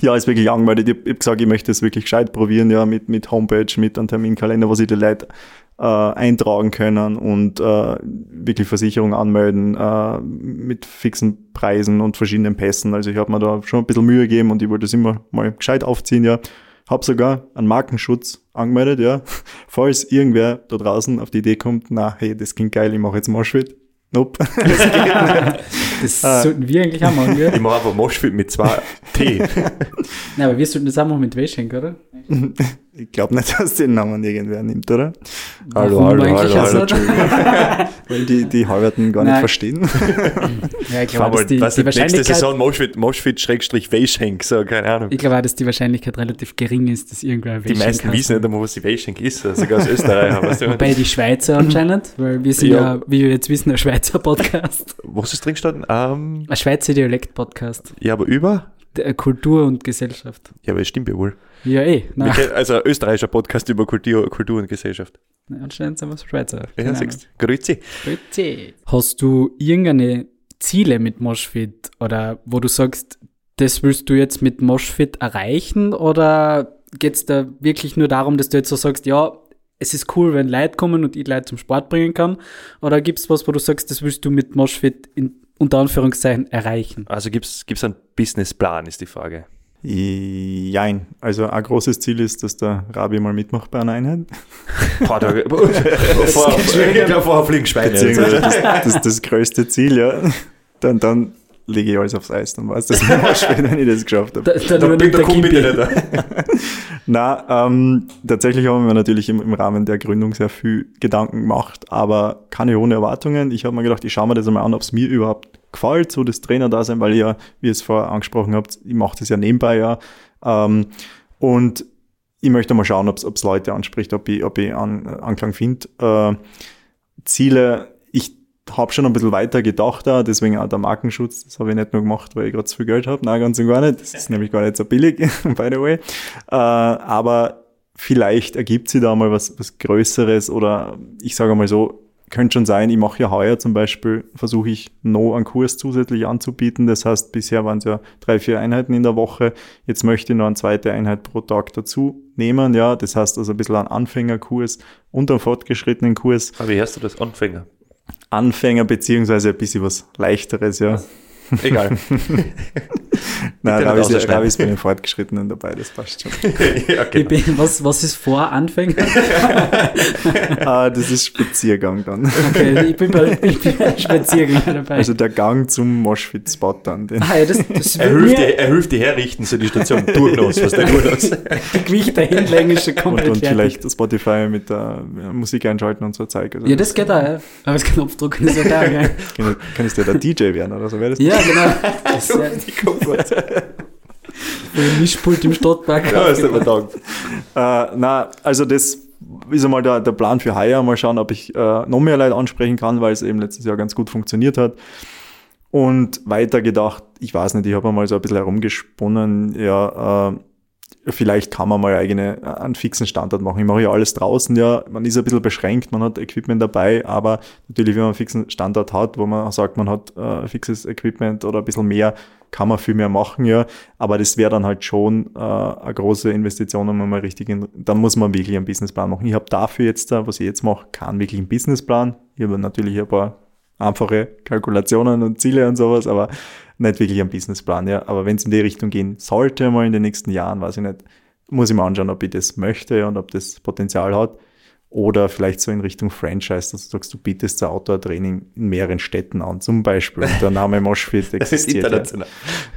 ja, ist wirklich angemeldet. Ich habe gesagt, ich möchte es wirklich gescheit probieren, ja, mit, mit Homepage, mit einem Terminkalender, was ich die Leute äh, eintragen können und äh, wirklich Versicherung anmelden äh, mit fixen Preisen und verschiedenen Pässen. Also ich habe mir da schon ein bisschen Mühe gegeben und ich wollte es immer mal gescheit aufziehen, ja. Hab sogar einen Markenschutz angemeldet, ja. Falls irgendwer da draußen auf die Idee kommt, na, hey, das klingt geil, ich mache jetzt Moshpit. Nope. das geht nicht. Das äh, sollten wir eigentlich auch machen, gell? Ich mache einfach Moshpit mit zwei T. Nein, aber wir sollten das auch machen mit Weschenk, oder? Ich glaube nicht, dass den Namen irgendwer nimmt, oder? Hallo, hallo, hallo, hallo, Weil die, die Halberten gar Nein. nicht verstehen. ja, ich glaube, dass die, die Wahrscheinlichkeit... Nächste Saison Moshfit, Moshfit Schrägstrich Weschenk, so, keine Ahnung. Ich glaube auch, dass die Wahrscheinlichkeit relativ gering ist, dass irgendwer Weschenk Die meisten wissen nicht einmal, was die Weschenk ist, also sogar aus Österreich. weißt du, Wobei die Schweizer anscheinend, weil wir sind ja, ja wie wir jetzt wissen, ein Schweizer Podcast. Was ist drin gestanden? Um, ein Schweizer Dialekt-Podcast. Ja, aber über? Kultur und Gesellschaft. Ja, aber das stimmt ja wohl. Ja, eh. Nein. Also ein österreichischer Podcast über Kultur, Kultur und Gesellschaft. Anscheinend sind wir Schweizer. Ja, siehst Grüezi. Grüezi. Hast du irgendeine Ziele mit Moshfit oder wo du sagst, das willst du jetzt mit Moshfit erreichen oder geht es da wirklich nur darum, dass du jetzt so sagst, ja, es ist cool, wenn Leute kommen und ich Leute zum Sport bringen kann? Oder gibt es was, wo du sagst, das willst du mit Moshfit in unter Anführungszeichen erreichen? Also gibt es einen Businessplan, ist die Frage. Jein. Also ein großes Ziel ist, dass der Rabi mal mitmacht bei einer Einheit. Boah, da, vor, vorher fliegen Schweine. Das, das, das, das größte Ziel, ja. Dann, dann lege ich alles aufs Eis, dann weiß das nicht später, wenn ich das geschafft habe. Da, da, da, da komm bitte nicht da. Na, ähm, tatsächlich haben wir natürlich im, im, Rahmen der Gründung sehr viel Gedanken gemacht, aber keine hohen Erwartungen. Ich habe mir gedacht, ich schaue mir das einmal an, ob es mir überhaupt gefällt, so das Trainer da sein, weil ihr, wie ihr es vorher angesprochen habt, ich mache das ja nebenbei ja. Ähm, und ich möchte mal schauen, ob es Leute anspricht, ob ich, ob ich an, Anklang finde. Äh, Ziele, ich habe schon ein bisschen weiter gedacht da, deswegen auch der Markenschutz, das habe ich nicht nur gemacht, weil ich gerade zu viel Geld habe, nein, ganz und gar nicht, das ist nämlich gar nicht so billig, by the way. Äh, aber vielleicht ergibt sich da mal was, was Größeres oder ich sage mal so, könnte schon sein, ich mache ja heuer zum Beispiel, versuche ich noch einen Kurs zusätzlich anzubieten. Das heißt, bisher waren es ja drei, vier Einheiten in der Woche. Jetzt möchte ich noch eine zweite Einheit pro Tag dazu nehmen. Ja, das heißt also ein bisschen einen Anfängerkurs und einen fortgeschrittenen Kurs. Aber wie heißt du das? Anfänger? Anfänger beziehungsweise ein bisschen was leichteres, ja. Egal. Nein, ist, ausschneiden. Ravi ist bei den Fortgeschrittenen dabei, das passt schon. ja, Ich genau. bin, was, was ist vor Anfänger? ah, das ist Spaziergang dann. Okay, ich bin bei, ich bin bei Spaziergänger dabei. Also der Gang zum Moshpit-Spot dann. Den, ah, ja, das, das Er hilft, dir, er hilft dir herrichten, so die Station durchlos, was der gut aus. die Gewicht dahin ist schon und, komplett und fertig. vielleicht Spotify mit der ja, Musik einschalten und so Zeug. Also Ja, das geht auch, ja. Aber das Knopfdrucken ist ja da, gell? kann, kannst du ja der DJ werden oder so wäre das. Ja, genau. Das ist ja für den Mischpult im Stadtpark. Ja, ist aber äh, na, also das ist einmal der, der Plan für heuer. Mal schauen, ob ich äh, noch mehr Leute ansprechen kann, weil es eben letztes Jahr ganz gut funktioniert hat. Und weiter gedacht, ich weiß nicht, ich habe mal so ein bisschen herumgesponnen, ja, äh, vielleicht kann man mal eigene, äh, einen fixen Standort machen. Ich mache ja alles draußen, ja, man ist ein bisschen beschränkt, man hat Equipment dabei, aber natürlich, wenn man einen fixen Standort hat, wo man sagt, man hat äh, fixes Equipment oder ein bisschen mehr, kann man viel mehr machen, ja. Aber das wäre dann halt schon äh, eine große Investition, um mal richtig, in, dann muss man wirklich einen Businessplan machen. Ich habe dafür jetzt, da, was ich jetzt mache, keinen wirklichen Businessplan. Ich habe natürlich ein paar einfache Kalkulationen und Ziele und sowas, aber nicht wirklich einen Businessplan, ja. Aber wenn es in die Richtung gehen sollte, mal in den nächsten Jahren, weiß ich nicht, muss ich mir anschauen, ob ich das möchte und ob das Potenzial hat. Oder vielleicht so in Richtung Franchise, dass du sagst, du bietest ein Outdoor-Training in mehreren Städten an, zum Beispiel. Der Name Moshpit Das ist existiert. ja. international.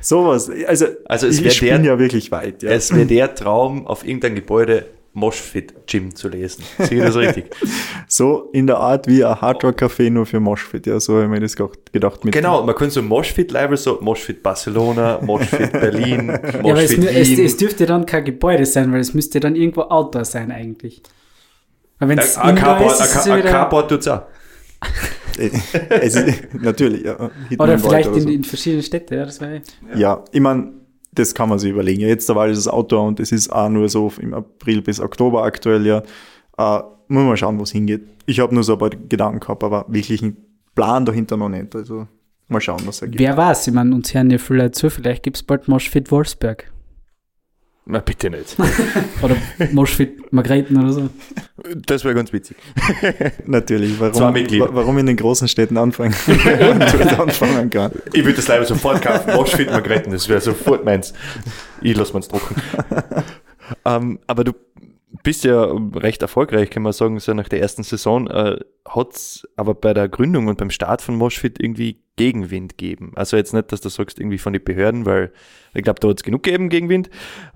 Sowas. Also, Also es ich, bin ja wirklich weit. Ja. Es wäre der Traum, auf irgendein Gebäude Moshfit Gym zu lesen. Sehe ich das richtig? So in der Art wie ein Hardrock-Café nur für Moshpit. Ja, so habe ich mir das gedacht-. Mit genau, man könnte so Moshfit-Label, so Moshfit Barcelona, Moshfit Berlin, Ja, aber es, es, es dürfte dann kein Gebäude sein, weil es müsste dann irgendwo Outdoor sein eigentlich. Wenn es Carport- ist es ja. Carport tut's auch. es ist, natürlich, ja. Hitman Oder vielleicht oder in, so. in verschiedenen Städten, ja, das wäre... Ja, ich meine, das kann man sich überlegen. Jetzt dabei ist es Outdoor und es ist auch nur so im April bis Oktober aktuell, ja. Äh, muss man schauen, wo es hingeht. Ich habe nur so ein paar Gedanken gehabt, aber wirklich einen Plan dahinter noch nicht. Also mal schauen, was er gibt. Wer weiß, ich meine, uns hören ja viele Leute zu, vielleicht gibt es bald Moshfit Wolfsberg. Na, bitte nicht. Oder Moshfit Margrethen oder so. Das wäre ganz witzig. Natürlich, Zwei warum, Mitglieder. wa- warum in den großen Städten anfangen anfangen kann. Ich würde das leider sofort kaufen. Moshfit Magretten, das wäre sofort meins. Ich lasse mir's drucken. ähm, aber du bist ja recht erfolgreich, kann man sagen, so nach der ersten Saison. Äh, hat's aber bei der Gründung und beim Start von Moshfit irgendwie Gegenwind gegeben? Also jetzt nicht, dass du sagst, irgendwie von den Behörden, weil ich glaube, da hat's genug gegeben, Gegenwind.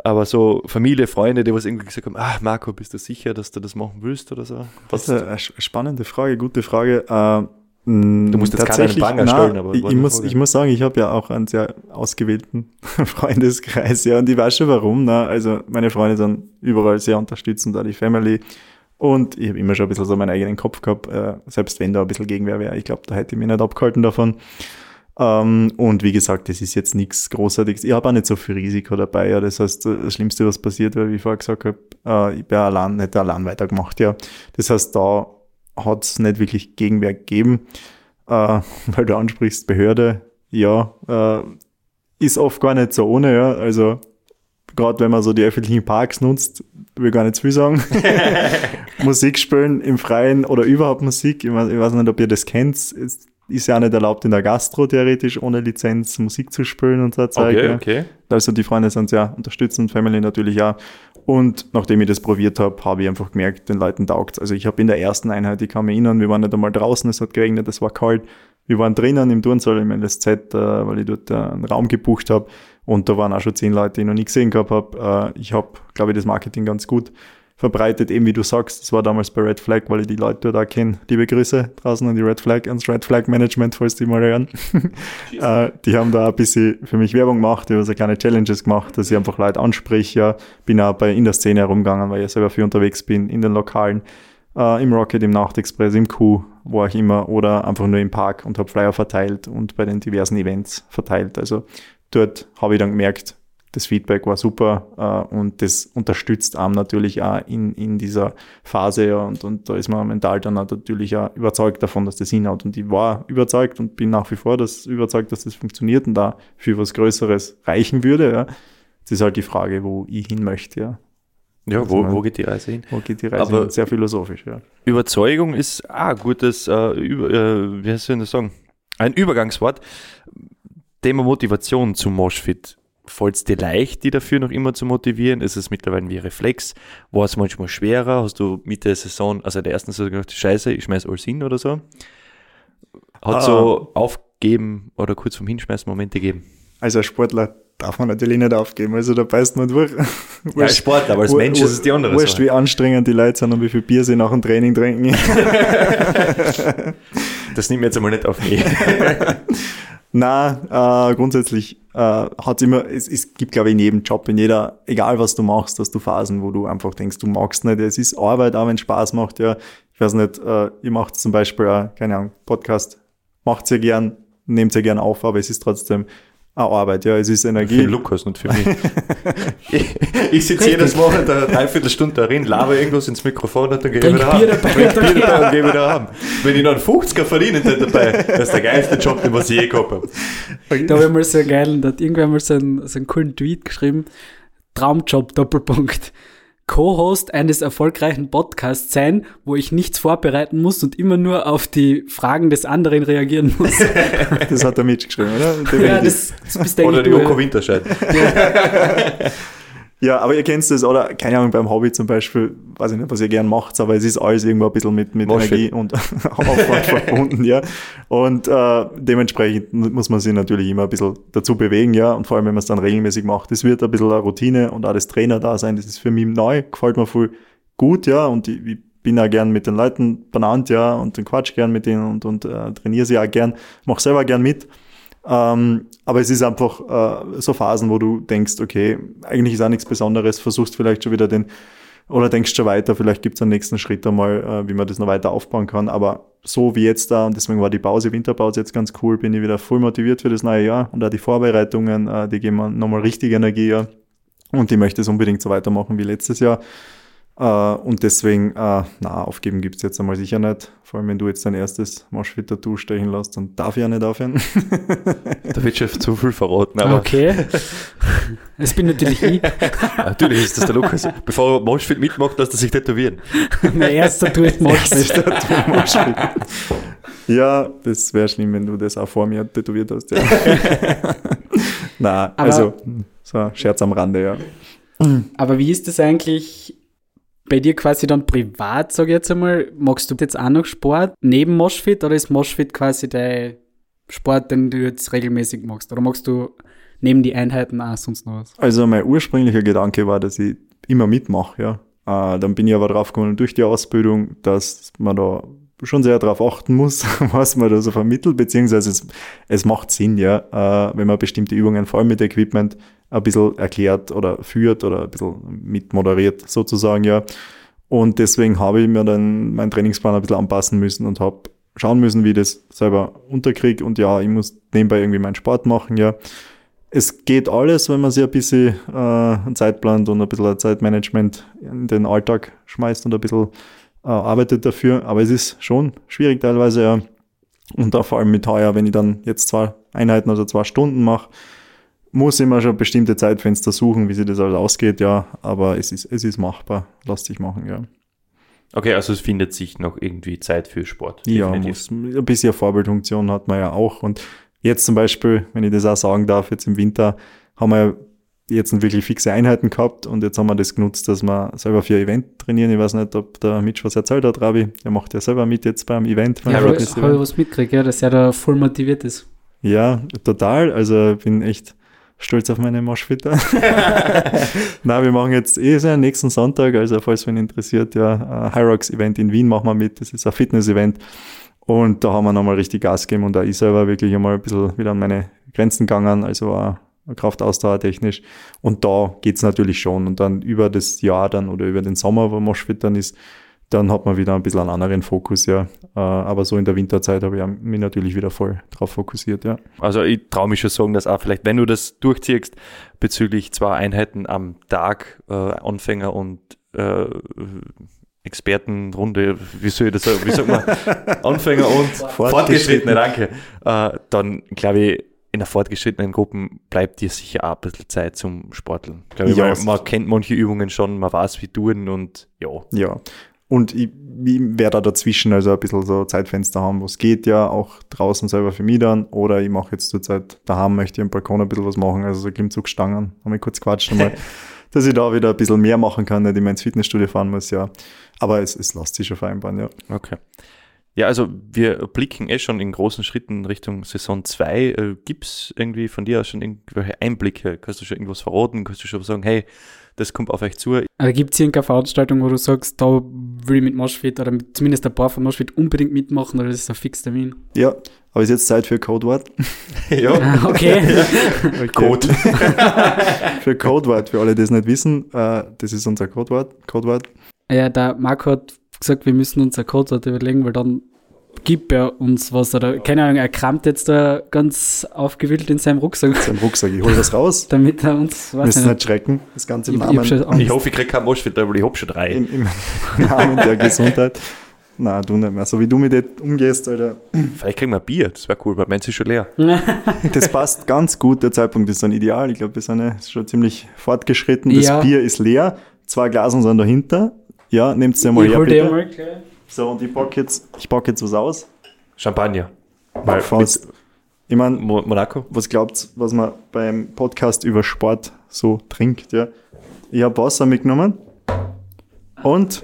Aber so Familie, Freunde, die was irgendwie gesagt haben, ah, Marco, bist du sicher, dass du das machen willst oder so? Was, Das ist eine spannende Frage, gute Frage. Äh, du musst jetzt keinen Pranger stellen, aber ich, ich, muss, ich muss sagen, ich habe ja auch einen sehr ausgewählten Freundeskreis, ja, und ich weiß schon warum. Ne? Also meine Freunde sind überall sehr unterstützend, auch die Family. Und ich habe immer schon ein bisschen so meinen eigenen Kopf gehabt, äh, selbst wenn da ein bisschen Gegenwehr wäre. Ich glaube, da hätte ich mich nicht abgehalten davon. Ähm, und wie gesagt, das ist jetzt nichts Großartiges. Ich habe auch nicht so viel Risiko dabei. Ja. Das heißt, das Schlimmste, was passiert, weil wie ich vorher gesagt habe, äh, ich bin allein, nicht allein weitergemacht. Ja. Das heißt, da hat es nicht wirklich Gegenwehr gegeben, äh, weil du ansprichst, Behörde, ja, äh, ist oft gar nicht so ohne, ja. Also gerade wenn man so die öffentlichen Parks nutzt, will gar nicht zu viel sagen. Musik spielen im Freien oder überhaupt Musik, ich weiß, ich weiß nicht, ob ihr das kennt, es ist ja auch nicht erlaubt in der Gastro theoretisch ohne Lizenz Musik zu spielen und so Zeug. okay, ja. okay. Also die Freunde sind sehr unterstützend, Family natürlich auch. Und nachdem ich das probiert habe, habe ich einfach gemerkt, den Leuten taugt Also ich habe in der ersten Einheit, ich kann mich erinnern, wir waren nicht einmal draußen, es hat geregnet, es war kalt. Wir waren drinnen im Turnsaal im LSZ, äh, weil ich dort äh, einen Raum gebucht habe. Und da waren auch schon zehn Leute, die ich noch nie gesehen gehabt habe. Äh, ich habe, glaube ich, das Marketing ganz gut verbreitet, eben wie du sagst. Das war damals bei Red Flag, weil ich die Leute auch kenne. Liebe Grüße draußen an die Red Flag, ans Red Flag Management, falls die mal hören. äh, die haben da ein bisschen für mich Werbung gemacht, ich habe so kleine Challenges gemacht, dass ich einfach Leute anspreche. Ja, bin auch bei in der Szene herumgegangen, weil ich selber viel unterwegs bin, in den Lokalen, äh, im Rocket, im Nachtexpress, im Q, wo auch immer, oder einfach nur im Park und habe Flyer verteilt und bei den diversen Events verteilt. Also dort habe ich dann gemerkt, das Feedback war super äh, und das unterstützt einem natürlich auch in, in dieser Phase und, und da ist man mental dann natürlich auch überzeugt davon, dass das hinhaut und ich war überzeugt und bin nach wie vor das überzeugt, dass das funktioniert und da für was Größeres reichen würde. Ja. Das ist halt die Frage, wo ich hin möchte. Ja. Ja, Also wo, man- wo geht die Reise hin? Wo geht die Reise Aber- hin? Sehr philosophisch, ja. Überzeugung ist ah, ein gutes, äh, über, äh, wie soll ich das sagen? Ein Übergangswort. Thema Motivation zum Moshfit. Fällt es dir leicht, die dafür noch immer zu motivieren? Ist es mittlerweile wie Reflex? War es manchmal schwerer? Hast du Mitte der Saison, also der ersten Saison gedacht, scheiße, ich schmeiß alles hin oder so? Hat Ah. so aufgeben oder kurz vom Hinschmeißen Momente gegeben? Also als Sportler darf man natürlich nicht aufgeben, also da beißt man durch. Ja, als Sportler, aber als Mensch ist es die andere Wurscht, wie anstrengend die Leute sind und wie viel Bier sie nach dem Training trinken. Das nehmen wir jetzt einmal nicht auf mich. Na, äh, grundsätzlich äh, hat immer, es, es gibt glaube ich in jedem Job, in jeder, egal was du machst, hast du Phasen, wo du einfach denkst, du magst nicht. Es ist Arbeit, auch wenn Spaß macht, ja. Ich weiß nicht, äh, ihr macht zum Beispiel, äh, keine Ahnung, Podcast, macht ihr gern, nehmt ihr gern auf, aber es ist trotzdem eine Arbeit, ja. Es ist Für Energie. Lukas, nicht für mich. ich ich sitze jedes Mal in der Dreiviertelstunde darin, laber irgendwas ins Mikrofon und dann gehe ich wieder Bier dabei Trink Bier dabei und gehe wieder heim. Wenn ich noch einen 50er verdienen hätte dabei, das ist der geilste Job, den ich je gehabt habe. Da habe ich mal so einen geilen, da hat irgendwer mal so einen, so einen coolen Tweet geschrieben. Traumjob, Doppelpunkt. Co-Host eines erfolgreichen Podcasts sein, wo ich nichts vorbereiten muss und immer nur auf die Fragen des anderen reagieren muss. Das hat er mitgeschrieben, oder? ja, das, das bist Oder die. Joko. Winterscheid. Ja, aber ihr kennt das, oder keine Ahnung, beim Hobby zum Beispiel, weiß ich nicht, was ihr gern macht, aber es ist alles irgendwo ein bisschen mit, mit Moshpit. Energie und Aufwand verbunden, ja. Und äh, dementsprechend muss man sich natürlich immer ein bisschen dazu bewegen, ja. Und vor allem, wenn man es dann regelmäßig macht. Es wird ein bisschen eine Routine und auch das Trainer da sein, das ist für mich neu, gefällt mir voll gut, ja. Und ich, ich bin auch gern mit den Leuten benannt, ja, und den Quatsch gern mit denen und, und äh, trainiere sie auch gern, mach selber gern mit. Ähm, aber es ist einfach äh, so Phasen, wo du denkst, okay, eigentlich ist auch nichts Besonderes, versuchst vielleicht schon wieder den, oder denkst schon weiter, vielleicht gibt's einen nächsten Schritt einmal, äh, wie man das noch weiter aufbauen kann. Aber so wie jetzt da, und deswegen war die Pause, Winterpause jetzt ganz cool, bin ich wieder voll motiviert für das neue Jahr und auch die Vorbereitungen, äh, die geben mir nochmal richtig Energie, ja. Und ich möchte es unbedingt so weitermachen wie letztes Jahr. Äh, und deswegen, äh, na, aufgeben gibt's jetzt einmal sicher nicht. Vor allem, wenn du jetzt dein erstes Moshpit-Tattoo stechen lässt, dann darf ich ja nicht aufhören. Da wird schon zu viel verraten, aber Okay. Das bin natürlich ich. natürlich ist das der Lukas. Bevor er Moshpit mitmacht, lässt er sich tätowieren. Mein erster Tour ist Moshpit. Tattoo. Ja, das wäre schlimm, wenn du das auch vor mir tätowiert hast. Ja. Na, Aber- also, so ein Scherz am Rande, ja. Aber wie ist das eigentlich bei dir quasi dann privat, sag ich jetzt einmal? Magst du jetzt auch noch Sport neben Moshpit oder ist Moshpit quasi dein Sport, den du jetzt regelmäßig machst? Oder magst du neben die Einheiten auch sonst noch was? Also mein ursprünglicher Gedanke war, dass ich immer mitmache, ja. Äh, dann bin ich aber drauf gekommen durch die Ausbildung, dass man da schon sehr darauf achten muss, was man da so vermittelt, beziehungsweise es, es macht Sinn, ja, äh, wenn man bestimmte Übungen, vor allem mit Equipment, ein bisschen erklärt oder führt oder ein bisschen mitmoderiert sozusagen, ja. Und deswegen habe ich mir dann meinen Trainingsplan ein bisschen anpassen müssen und habe schauen müssen, wie ich das selber unterkriege. Und ja, ich muss nebenbei irgendwie meinen Sport machen, ja. Es geht alles, wenn man sich ein bisschen äh, einen Zeitplan und ein bisschen Zeitmanagement in den Alltag schmeißt und ein bisschen arbeitet dafür. Aber es ist schon schwierig teilweise, ja. Und da vor allem mit heuer, wenn ich dann jetzt zwei Einheiten oder zwei Stunden mache, muss ich mir schon bestimmte Zeitfenster suchen, wie sich das alles ausgeht, ja. Aber es ist, es ist machbar. Lass dich machen, ja. Okay, also es findet sich noch irgendwie Zeit für Sport. Ja, definitiv. muss. Ein bisschen Vorbildfunktion hat man ja auch. Und jetzt zum Beispiel, wenn ich das auch sagen darf, jetzt im Winter haben wir jetzt wirklich fixe Einheiten gehabt und jetzt haben wir das genutzt, dass wir selber für ein Event trainieren. Ich weiß nicht, ob der Mitch was erzählt hat, Rabi. Der macht ja selber mit jetzt beim Event. Ja, habe Fitness ich, hab Event. was mitgekriegt, ja, dass er da voll motiviert ist. Ja, total. Also ich bin echt stolz auf meine Moshfitter. Na, wir machen jetzt eh so nächsten Sonntag, also falls wen interessiert, ja, ein Hyrox Event in Wien machen wir mit. Das ist ein Fitness-Event. Und da haben wir nochmal richtig Gas gegeben und da ich selber wirklich einmal ein bisschen wieder an meine Grenzen gegangen, also auch Kraftausdauer technisch. Und da geht's natürlich schon. Und dann über das Jahr dann oder über den Sommer, wo Moshpit dann ist, dann hat man wieder ein bisschen einen anderen Fokus, ja. Äh, Aber so in der Winterzeit habe ich mich natürlich wieder voll drauf fokussiert, ja. Also ich traue mich schon sagen, dass auch vielleicht, wenn du das durchziehst, bezüglich zwei Einheiten am Tag, äh, Anfänger und äh, Expertenrunde, wie soll ich das sagen, wie sagt man, Anfänger und Fortgeschrittene, danke, äh, dann glaube ich, in der fortgeschrittenen Gruppen bleibt dir sicher auch ein bisschen Zeit zum Sporteln. Glaube ich, Ja, sicher. man kennt manche Übungen schon, man weiß, wie tun und ja. Ja, Und ich, ich werde da dazwischen also ein bisschen so Zeitfenster haben, wo es geht ja, auch draußen selber für mich dann. Oder ich mache jetzt zur Zeit daheim, möchte ich am Balkon ein bisschen was machen, also so Klimmzugstangen, haben wir kurz quatscht einmal, dass ich da wieder ein bisschen mehr machen kann, nicht immer ins Fitnessstudio fahren muss, ja. Aber es, es lässt sich schon vereinbaren, ja. Okay. Ja, also wir blicken eh schon in großen Schritten Richtung Saison 2. Äh, gibt's irgendwie von dir aus schon irgendwelche Einblicke? Kannst du schon irgendwas verraten? Kannst du schon sagen, hey, das kommt auf euch zu? Also gibt es irgendeine Veranstaltung, wo du sagst, da will ich mit Moshfit oder mit, zumindest ein paar von Moshfit unbedingt mitmachen oder das ist ein Fixtermin? Ja, aber ist jetzt Zeit für Codewort? ja. Ah, okay. Okay. Code. für Codewort, für alle, die es nicht wissen, äh, das ist unser Codewort. Codewort. ja, der Marco hat gesagt, wir müssen uns ein Codewort überlegen, weil dann gibt er uns was oder keine Ahnung, er kramt jetzt da ganz aufgewühlt in seinem Rucksack, Sein Rucksack, ich hole das raus. damit er uns, weiß Müssen ich nicht schrecken, das Ganze im ich, ich Namen, Angst. Ich hoffe, ich kriege keinen Moschwit, weil ich hab schon drei. im, im Namen der Gesundheit. Na, du nicht mehr. So wie du mit dem umgehst, Alter. Vielleicht kriegen wir ein Bier, das wäre cool, weil meins ist schon leer. Das passt ganz gut. Der Zeitpunkt ist dann ideal. Ich glaube, wir sind ja schon ziemlich fortgeschritten. Das Ja. Bier ist leer. Zwei Glasen sind dahinter. Ja, nehmt sie mal ich her, bitte. mal gleich. So, und ich pack jetzt, ich pack jetzt was aus. Champagner. Weil Fast. Ich meine, Mo Monaco. was glaubt was man beim Podcast über Sport so trinkt, ja? Ich habe Wasser mitgenommen. Und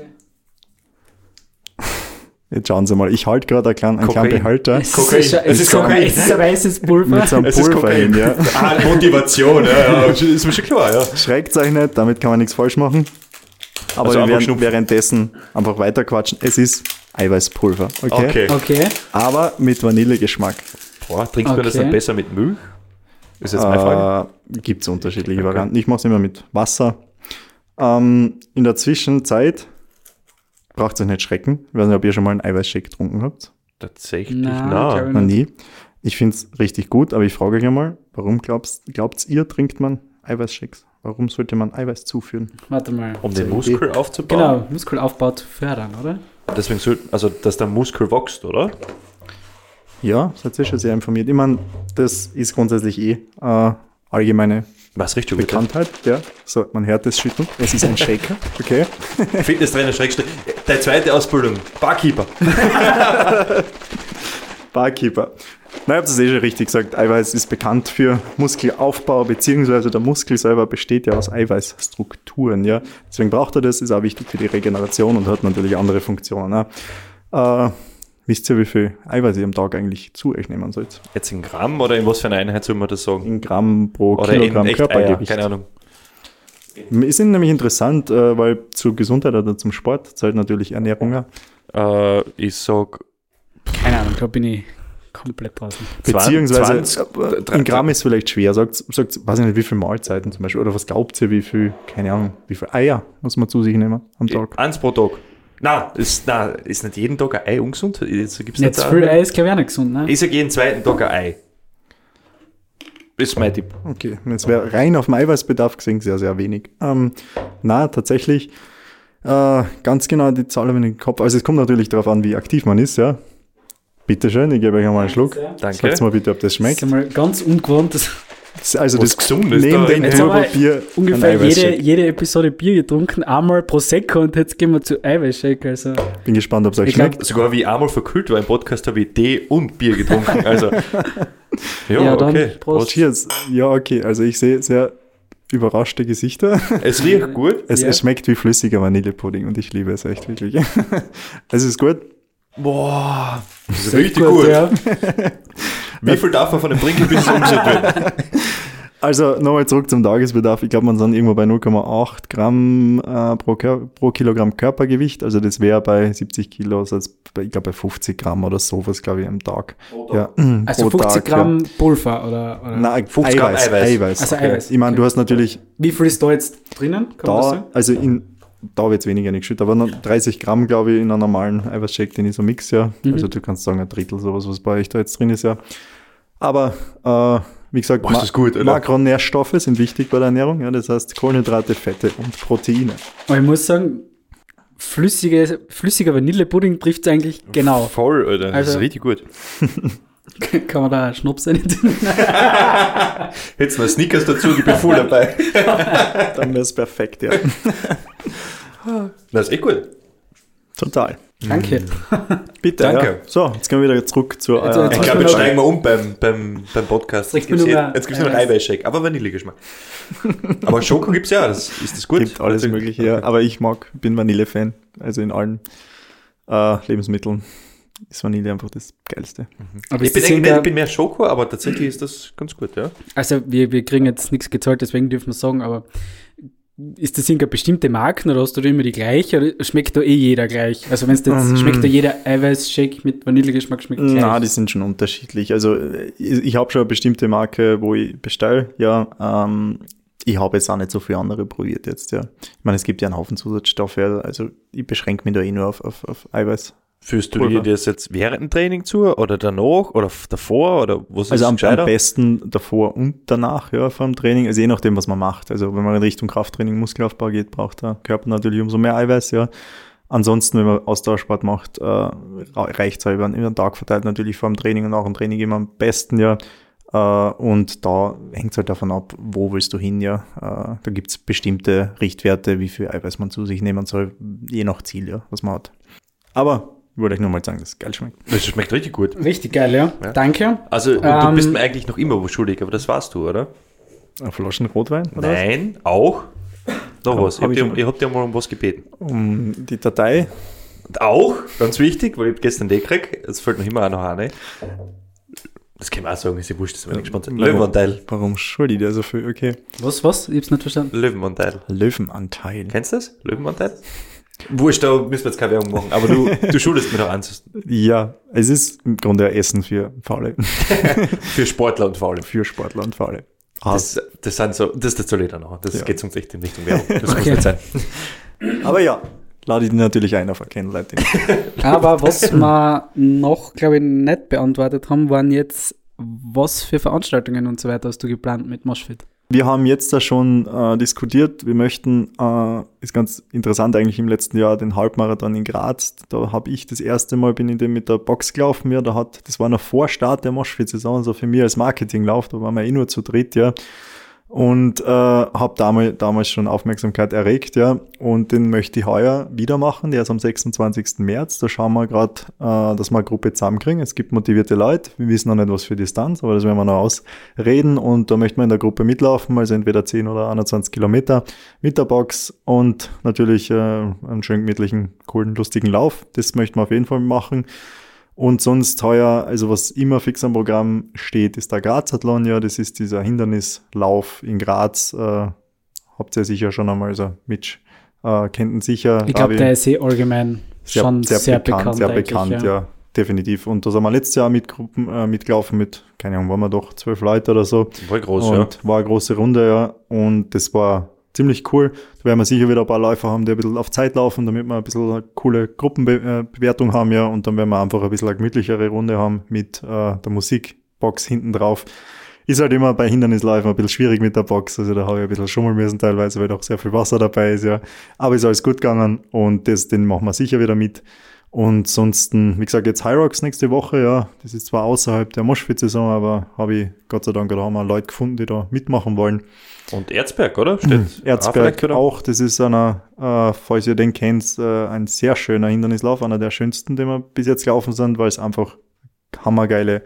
jetzt schauen Sie mal, ich halte gerade einen kleinen, einen kleinen. Behälter Es Kokain. ist, ein- Es ist Kokain. Es ist ein weißes Pulver. mit so einem Es Pulver hin, ja. Ah, Motivation, ja, ja, ist mir schon klar, ja. Schreckt euch nicht, damit kann man nichts falsch machen. Aber Also wir werden schnupfen. währenddessen einfach weiter quatschen. Es ist Eiweißpulver, okay? Okay. Okay. Aber mit Vanillegeschmack. Boah, trinkt man das Okay. dann besser mit Milch? Ist jetzt meine Frage. Äh, Gibt es unterschiedliche Varianten. Ich mache es immer mit Wasser. Ähm, in der Zwischenzeit braucht es euch nicht schrecken. Ich weiß nicht, ob ihr schon mal einen Eiweißshake getrunken habt. Tatsächlich, Na, na. glaub ich Noch nie. Ich finde es richtig gut, aber ich frage euch einmal, warum glaubst, glaubt ihr, trinkt man Eiweißshakes? Warum sollte man Eiweiß zuführen? Warte mal. Um den Muskel aufzubauen. Genau, Muskelaufbau zu fördern, oder? Deswegen soll, also, dass der Muskel wächst, oder? Ja, seid ihr schon sehr informiert. Ich meine, das ist grundsätzlich eh äh, allgemeine Was richtig. Bekanntheit. Ja. So, man hört das Schütteln. Es ist ein Shaker, okay? Fitnesstrainer, Schrägstrich. Deine zweite Ausbildung, Barkeeper. Barkeeper. Na, ich habe das eh schon richtig gesagt. Eiweiß ist bekannt für Muskelaufbau, beziehungsweise der Muskel selber besteht ja aus Eiweißstrukturen. Ja? Deswegen braucht er das, ist auch wichtig für die Regeneration und hat natürlich andere Funktionen. Ja? Äh, wisst ihr, wie viel Eiweiß ihr am Tag eigentlich zu euch nehmen sollt? Jetzt in Gramm oder in was für einer Einheit soll man das sagen? In Gramm pro Oder in Kilogramm echt Eier, Körpergewicht. keine Ahnung. Ist nämlich interessant, äh, weil zur Gesundheit oder zum Sport zählt natürlich Ernährung. ja. Äh, ich sag Keine Ahnung, da bin ich komplett draußen. Beziehungsweise 20, äh, in Gramm ist vielleicht schwer. Sagt, sagt, weiß ich nicht, wie viele Mahlzeiten zum Beispiel. Oder was glaubt ihr, wie viel, keine Ahnung, wie viel Eier muss man zu sich nehmen am Tag? eins pro Tag. Na, ist, na, ist nicht jeden Tag ein Ei ungesund? Jetzt gibt's Jetzt nicht viel ein- Ei ist, glaube ich, auch nicht gesund, ne? Ich sag jeden zweiten Tag ein Ei. Das ist mein Tipp. Okay, das wäre rein auf den Eiweißbedarf gesehen sehr, sehr wenig. Ähm, na, tatsächlich, äh, ganz genau die Zahl habe ich nicht im Kopf. Also es kommt natürlich darauf an, wie aktiv man ist, ja. Bitteschön, ich gebe euch einmal einen Schluck. Danke. Sagt mal bitte, ob das Das schmeckt. ist einmal ganz ungewohnt. Das Also Was das Gesundes neben da dem Turbo-Bier ungefähr jede, jede Episode Bier getrunken, einmal Prosecco und jetzt gehen wir zu Eiweißshake. Also, Bin gespannt, ob es euch Ich glaub- schmeckt. Sogar wie ich einmal verkühlt war im Podcast, habe ich Tee und Bier getrunken. Also, ja, Ja, okay. Prost. Cheers. Ja, okay, also ich sehe sehr überraschte Gesichter. Es riecht gut. Es, Ja. es schmeckt wie flüssiger Vanillepudding und ich liebe es echt wirklich. es ist gut. Boah, das ist richtig gut. Ja. Wie viel darf man von dem Trinken bis es umgesetzt wird? Also nochmal zurück zum Tagesbedarf. Ich glaube, man sind irgendwo bei 0,8 Gramm äh, pro, pro Kilogramm Körpergewicht. Also das wäre bei 70 Kilo, also bei, ich glaube bei 50 Gramm oder sowas, glaube ich, am Tag. Ja, Also pro 50 Tag, Gramm Pulver oder, oder Ja. Nein, 50 Gramm Eiweiß, Eiweiß. Eiweiß. Also Eiweiß, Ich meine, du okay. hast natürlich wie viel ist da jetzt drinnen? Kann man das da, sagen? also in, da wird es weniger nicht geschüttet, aber noch 30 Gramm, glaube ich, in einem normalen Eiweißshake, den ich so mix, ja. Mhm. Also du kannst sagen, ein Drittel sowas, was bei euch da jetzt drin ist, ja. Aber, äh, wie gesagt, Boah, ist das gut. Makronährstoffe sind wichtig bei der Ernährung, ja. Das heißt Kohlenhydrate, Fette und Proteine. Aber ich muss sagen, flüssige, flüssiger Vanillepudding trifft es eigentlich genau. Voll, Alter. Das Also- ist richtig gut. Kann man da Schnaps rein tun? Jetzt noch Snickers dazu, ich bin voll dabei. Dann wäre es perfekt, ja. Das ist echt gut. Total. Danke. Bitte. Danke. Ja. So, jetzt gehen wir wieder zurück zur. Jetzt- äh, jetzt- Ich glaube, jetzt noch- steigen wir um beim, beim, beim Podcast. Jetzt gibt es nur Eiweiß. Eiweißshake, aber Vanillegeschmack. aber Schoko gibt es ja, das, ist das gut? gibt alles Also- mögliche, ja. Aber ich mag, bin Vanille-Fan. Also in allen äh, Lebensmitteln ist Vanille einfach das Geilste. Aber Ich bin, eigentlich, ich bin mehr Schoko, aber tatsächlich ist das ganz gut, ja. Also wir, wir kriegen jetzt nichts gezahlt, deswegen dürfen wir sagen, aber ist das irgendeine bestimmte Marken oder hast du da immer die gleiche oder schmeckt da eh jeder gleich? Also wenn es jetzt Ähm. schmeckt da jeder Eiweißshake mit Vanillegeschmack schmeckt gleich. Na, die sind schon unterschiedlich. Also äh, ich, ich habe schon eine bestimmte Marke, wo ich bestelle, ja. Ähm, ich habe jetzt auch nicht so viele andere probiert jetzt, ja. Ich meine, es gibt ja einen Haufen Zusatzstoffe, also ich beschränke mich da eh nur auf, auf, auf Eiweiß. Führst du Pulver. dir das jetzt während dem Training zu oder danach oder davor oder was Also am, am gescheiter? besten davor und danach, ja, vor dem Training, also je nachdem, was man macht. Also wenn man in Richtung Krafttraining, Muskelaufbau geht, braucht der Körper natürlich umso mehr Eiweiß, ja. Ansonsten, wenn man Ausdauersport macht, äh, reicht es über, über den Tag verteilt natürlich vor dem Training und auch im Training immer am besten, ja. Äh, und da hängt es halt davon ab, wo willst du hin, ja. Äh, da gibt es bestimmte Richtwerte, wie viel Eiweiß man zu sich nehmen soll, je nach Ziel, ja, was man hat. Aber wollte euch nur mal sagen, dass es geil schmeckt. Das schmeckt richtig gut. Richtig geil, ja. Ja. Danke. Also du Ähm, bist mir eigentlich noch immer was schuldig, aber das warst du, oder? Eine Flaschen Rotwein, oder? Nein, auch. Noch was. Ich hab hab, ich dir, schon. ich hab dir mal um was gebeten. Um die Datei. Auch, ganz wichtig, weil ich hab gestern den gekriegt, es fällt noch immer auch noch an. Das kann man auch sagen, ist ja wurscht, das wird nicht gesponsert. Löwenanteil. Warum schulde ich dir so viel? Okay. Was, was? Ich hab's nicht verstanden. Löwenanteil. Löwenanteil. Kennst du das? Löwenanteil? Wurscht, da müssen wir jetzt keine Werbung machen, aber du, du schuldest mir doch eins. Ja, es ist im Grunde ein Essen für Faule. Für Sportler und allem. für Sportler und Faule. Das, das sind so, das erzähle ich dann noch. Das Ja. geht uns echt in Richtung Werbung. Das muss Okay. nicht sein. Aber ja, lade ich natürlich ein auf eine. Aber was wir noch, glaube ich, nicht beantwortet haben, waren jetzt, was für Veranstaltungen und so weiter hast du geplant mit Moshfit? Wir haben jetzt da schon äh, diskutiert. Wir möchten, äh, ist ganz interessant eigentlich im letzten Jahr, den Halbmarathon in Graz. Da habe ich das erste Mal, bin ich den mit der Box gelaufen. Ja, da hat, das war noch vor Start der Moschwitz-Saison, so für mich als Marketinglauf. Da waren wir eh nur zu dritt, ja. Und äh, habe damals, damals schon Aufmerksamkeit erregt, ja. Und den möchte ich heuer wieder machen. Der ist am 26. März. Da schauen wir gerade, äh, dass wir eine Gruppe zusammenkriegen. Es gibt motivierte Leute. Wir wissen noch nicht, was für Distanz, aber das werden wir noch ausreden. Und da möchten wir in der Gruppe mitlaufen, also entweder 10 oder 21 Kilometer mit der Box und natürlich äh, einen schönen gemütlichen, coolen, lustigen Lauf. Das möchten wir auf jeden Fall machen. Und sonst heuer, also was immer fix am Programm steht, ist der Grazathlon, ja, das ist dieser Hindernislauf in Graz. Äh, habt ihr sicher schon einmal, also Mitch äh, kennt ihn sicher. Ich glaube, der ist eh allgemein schon sehr, bekannt. sehr eigentlich, bekannt, ja. definitiv. Und da sind wir letztes Jahr mit Gruppen äh, mitgelaufen mit, keine Ahnung, waren wir doch zwölf Leute oder so. Voll groß, und war eine große Runde, ja. Und das war ziemlich cool. Da werden wir sicher wieder ein paar Läufer haben, die ein bisschen auf Zeit laufen, damit wir ein bisschen eine coole Gruppenbewertung haben, ja. Und dann werden wir einfach ein bisschen eine gemütlichere Runde haben mit äh, der Musikbox hinten drauf. Ist halt immer bei Hindernisläufen ein bisschen schwierig mit der Box. Also da habe ich ein bisschen schummeln müssen teilweise, weil doch sehr viel Wasser dabei ist, ja. Aber ist alles gut gegangen und das, den machen wir sicher wieder mit. Und sonst, wie gesagt, jetzt Rocks nächste Woche, ja. Das ist zwar außerhalb der Moschwitz-Saison, aber habe ich Gott sei Dank, da haben wir Leute gefunden, die da mitmachen wollen. Und Erzberg, oder? Steht Ah, Erzberg oder? auch, das ist einer, äh, falls ihr den kennt, äh, ein sehr schöner Hindernislauf, einer der schönsten, den wir bis jetzt gelaufen sind, weil es einfach hammergeile,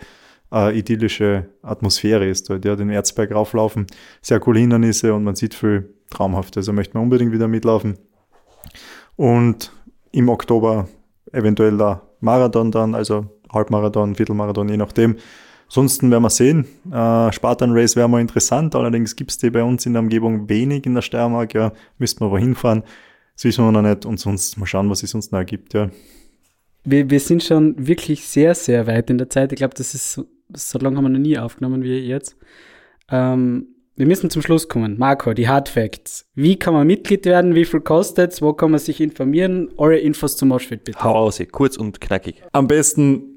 äh, idyllische Atmosphäre ist dort, ja, den Erzberg rauflaufen, sehr coole Hindernisse und man sieht viel traumhaft, also möchte man unbedingt wieder mitlaufen. Und im Oktober eventuell der Marathon dann, also Halbmarathon, Viertelmarathon, je nachdem. Ansonsten werden wir sehen. Äh, Spartan Race wäre mal interessant, allerdings gibt es die bei uns in der Umgebung wenig in der Steiermark. Ja, müssten wir aber hinfahren. Das wissen wir noch nicht und sonst mal schauen, was es sonst noch ergibt. Ja. Wir, wir sind schon wirklich sehr, sehr weit in der Zeit. Ich glaube, das ist so, so lange haben wir noch nie aufgenommen wie jetzt. Ähm, wir müssen zum Schluss kommen. Marco, die Hard Facts. Wie kann man Mitglied werden? Wie viel kostet's? Wo kann man sich informieren? Eure Infos zum Moshfit bitte. Hau aus, kurz und knackig. Am besten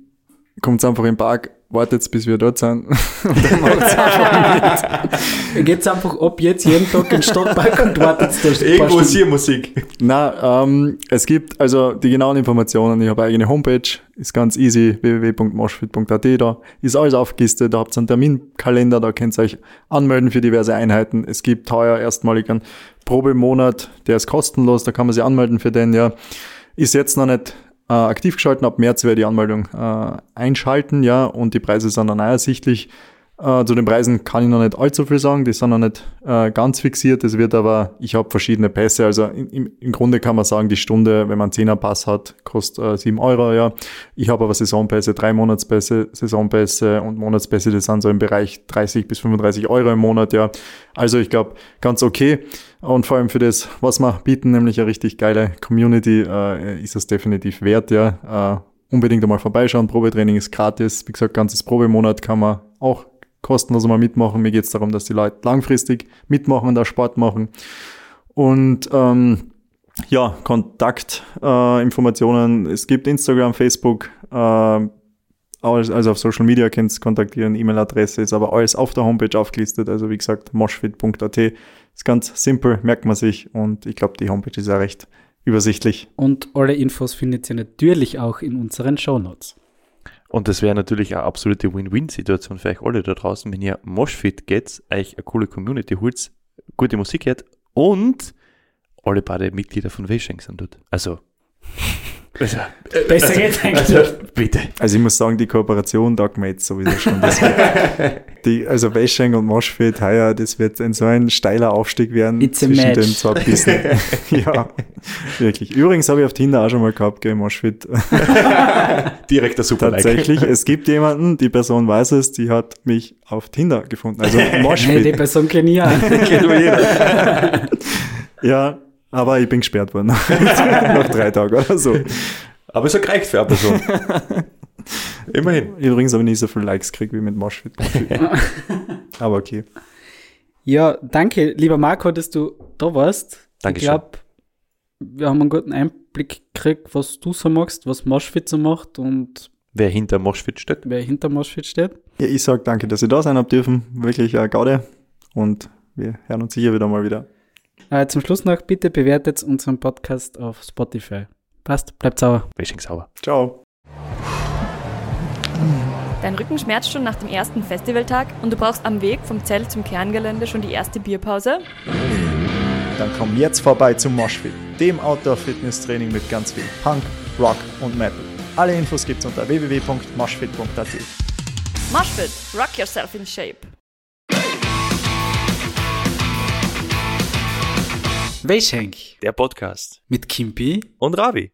kommt einfach im Park, wartet bis wir dort sind. und dann macht's einfach mit. Geht's einfach ab jetzt jeden Tag in den Stadtpark und wartet da Irgendwo ist hier Musik. Na, ähm, es gibt also die genauen Informationen. Ich habe eine eigene Homepage, ist ganz easy, www.moshfit.at. Da ist alles aufgelistet. Da habt ihr einen Terminkalender, da könnt ihr euch anmelden für diverse Einheiten. Es gibt heuer erstmalig einen Probemonat, der ist kostenlos, da kann man sich anmelden für den, ja. Ist jetzt noch nicht äh, aktiv geschalten. Ab März werde ich die Anmeldung äh, einschalten, ja, und die Preise sind dann auch ersichtlich. Äh, zu den Preisen kann ich noch nicht allzu viel sagen, die sind noch nicht äh, ganz fixiert. Es wird aber, ich habe verschiedene Pässe. Also im, im Grunde kann man sagen, die Stunde, wenn man einen 10er Pass hat, kostet äh, 7 Euro. Ja. Ich habe aber Saisonpässe, drei Monatspässe, Saisonpässe und Monatspässe, die sind so im Bereich 30 bis 35 Euro im Monat. Ja. Also ich glaube, ganz okay. Und vor allem für das, was wir bieten, nämlich eine richtig geile Community, äh, ist es definitiv wert. Ja. Äh, unbedingt einmal vorbeischauen. Probetraining ist gratis. Wie gesagt, ganzes Probemonat kann man auch kostenlos mal mitmachen. Mir geht es darum, dass die Leute langfristig mitmachen und da Sport machen. Und ähm, ja, Kontaktinformationen. Äh, es gibt Instagram, Facebook, äh, also auf Social Media könnt ihr kontaktieren, E-Mail-Adresse ist aber alles auf der Homepage aufgelistet. Also wie gesagt, moshfit.at ist ganz simpel, merkt man sich und ich glaube, die Homepage ist ja recht übersichtlich. Und alle Infos findet ihr natürlich auch in unseren Show Notes. Und das wäre natürlich eine absolute Win-Win-Situation für euch alle da draußen, wenn ihr Moshfit geht, euch eine coole Community holt, gute Musik hört und alle beide Mitglieder von Weisheng sind dort. Also, also Besser also, geht's eigentlich. Also, bitte. Also ich muss sagen, die Kooperation taugt mir jetzt sowieso schon. Das die, also Weisheng und Moshfit, heuer, das wird ein so ein steiler Aufstieg werden It's zwischen den zwei Bissen. ja, wirklich. Übrigens habe ich auf Tinder auch schon mal gehabt, gell, Moshfit. Direkt der Super Tatsächlich, es gibt jemanden, die Person weiß es, die hat mich auf Tinder gefunden. Also Moshfit. Hey, die Person kenne ich ja. ja, aber ich bin gesperrt worden. Nach drei Tagen oder so. Aber es hat gereicht für eine Person. Immerhin. Übrigens habe ich nicht so viele Likes gekriegt wie mit Moshfit. aber okay. Ja, danke, lieber Marco, dass du da warst. Danke Ich glaube, wir haben einen guten Einblick gekriegt, was du so machst, was Moshfit so macht und wer hinter Moshfit steht. Wer hinter Moshfit steht. Ja, ich sage danke, dass ihr da sein habt dürfen. Wirklich eine Gaude. Und wir hören uns sicher wieder mal wieder. Äh, zum Schluss noch, bitte bewertet unseren Podcast auf Spotify. Passt, bleibt sauer. Wishing sauer. Ciao. Dein Rücken schmerzt schon nach dem ersten Festivaltag und du brauchst am Weg vom Zelt zum Kerngelände schon die erste Bierpause? Dann komm jetzt vorbei zum Moshfit, dem Outdoor-Fitness-Training mit ganz viel Punk, Rock und Metal. Alle Infos gibt's unter www.moshfit.at. Moshfit, rock yourself in shape. Weischenk Der Podcast. Mit Kimpi. Und Ravi.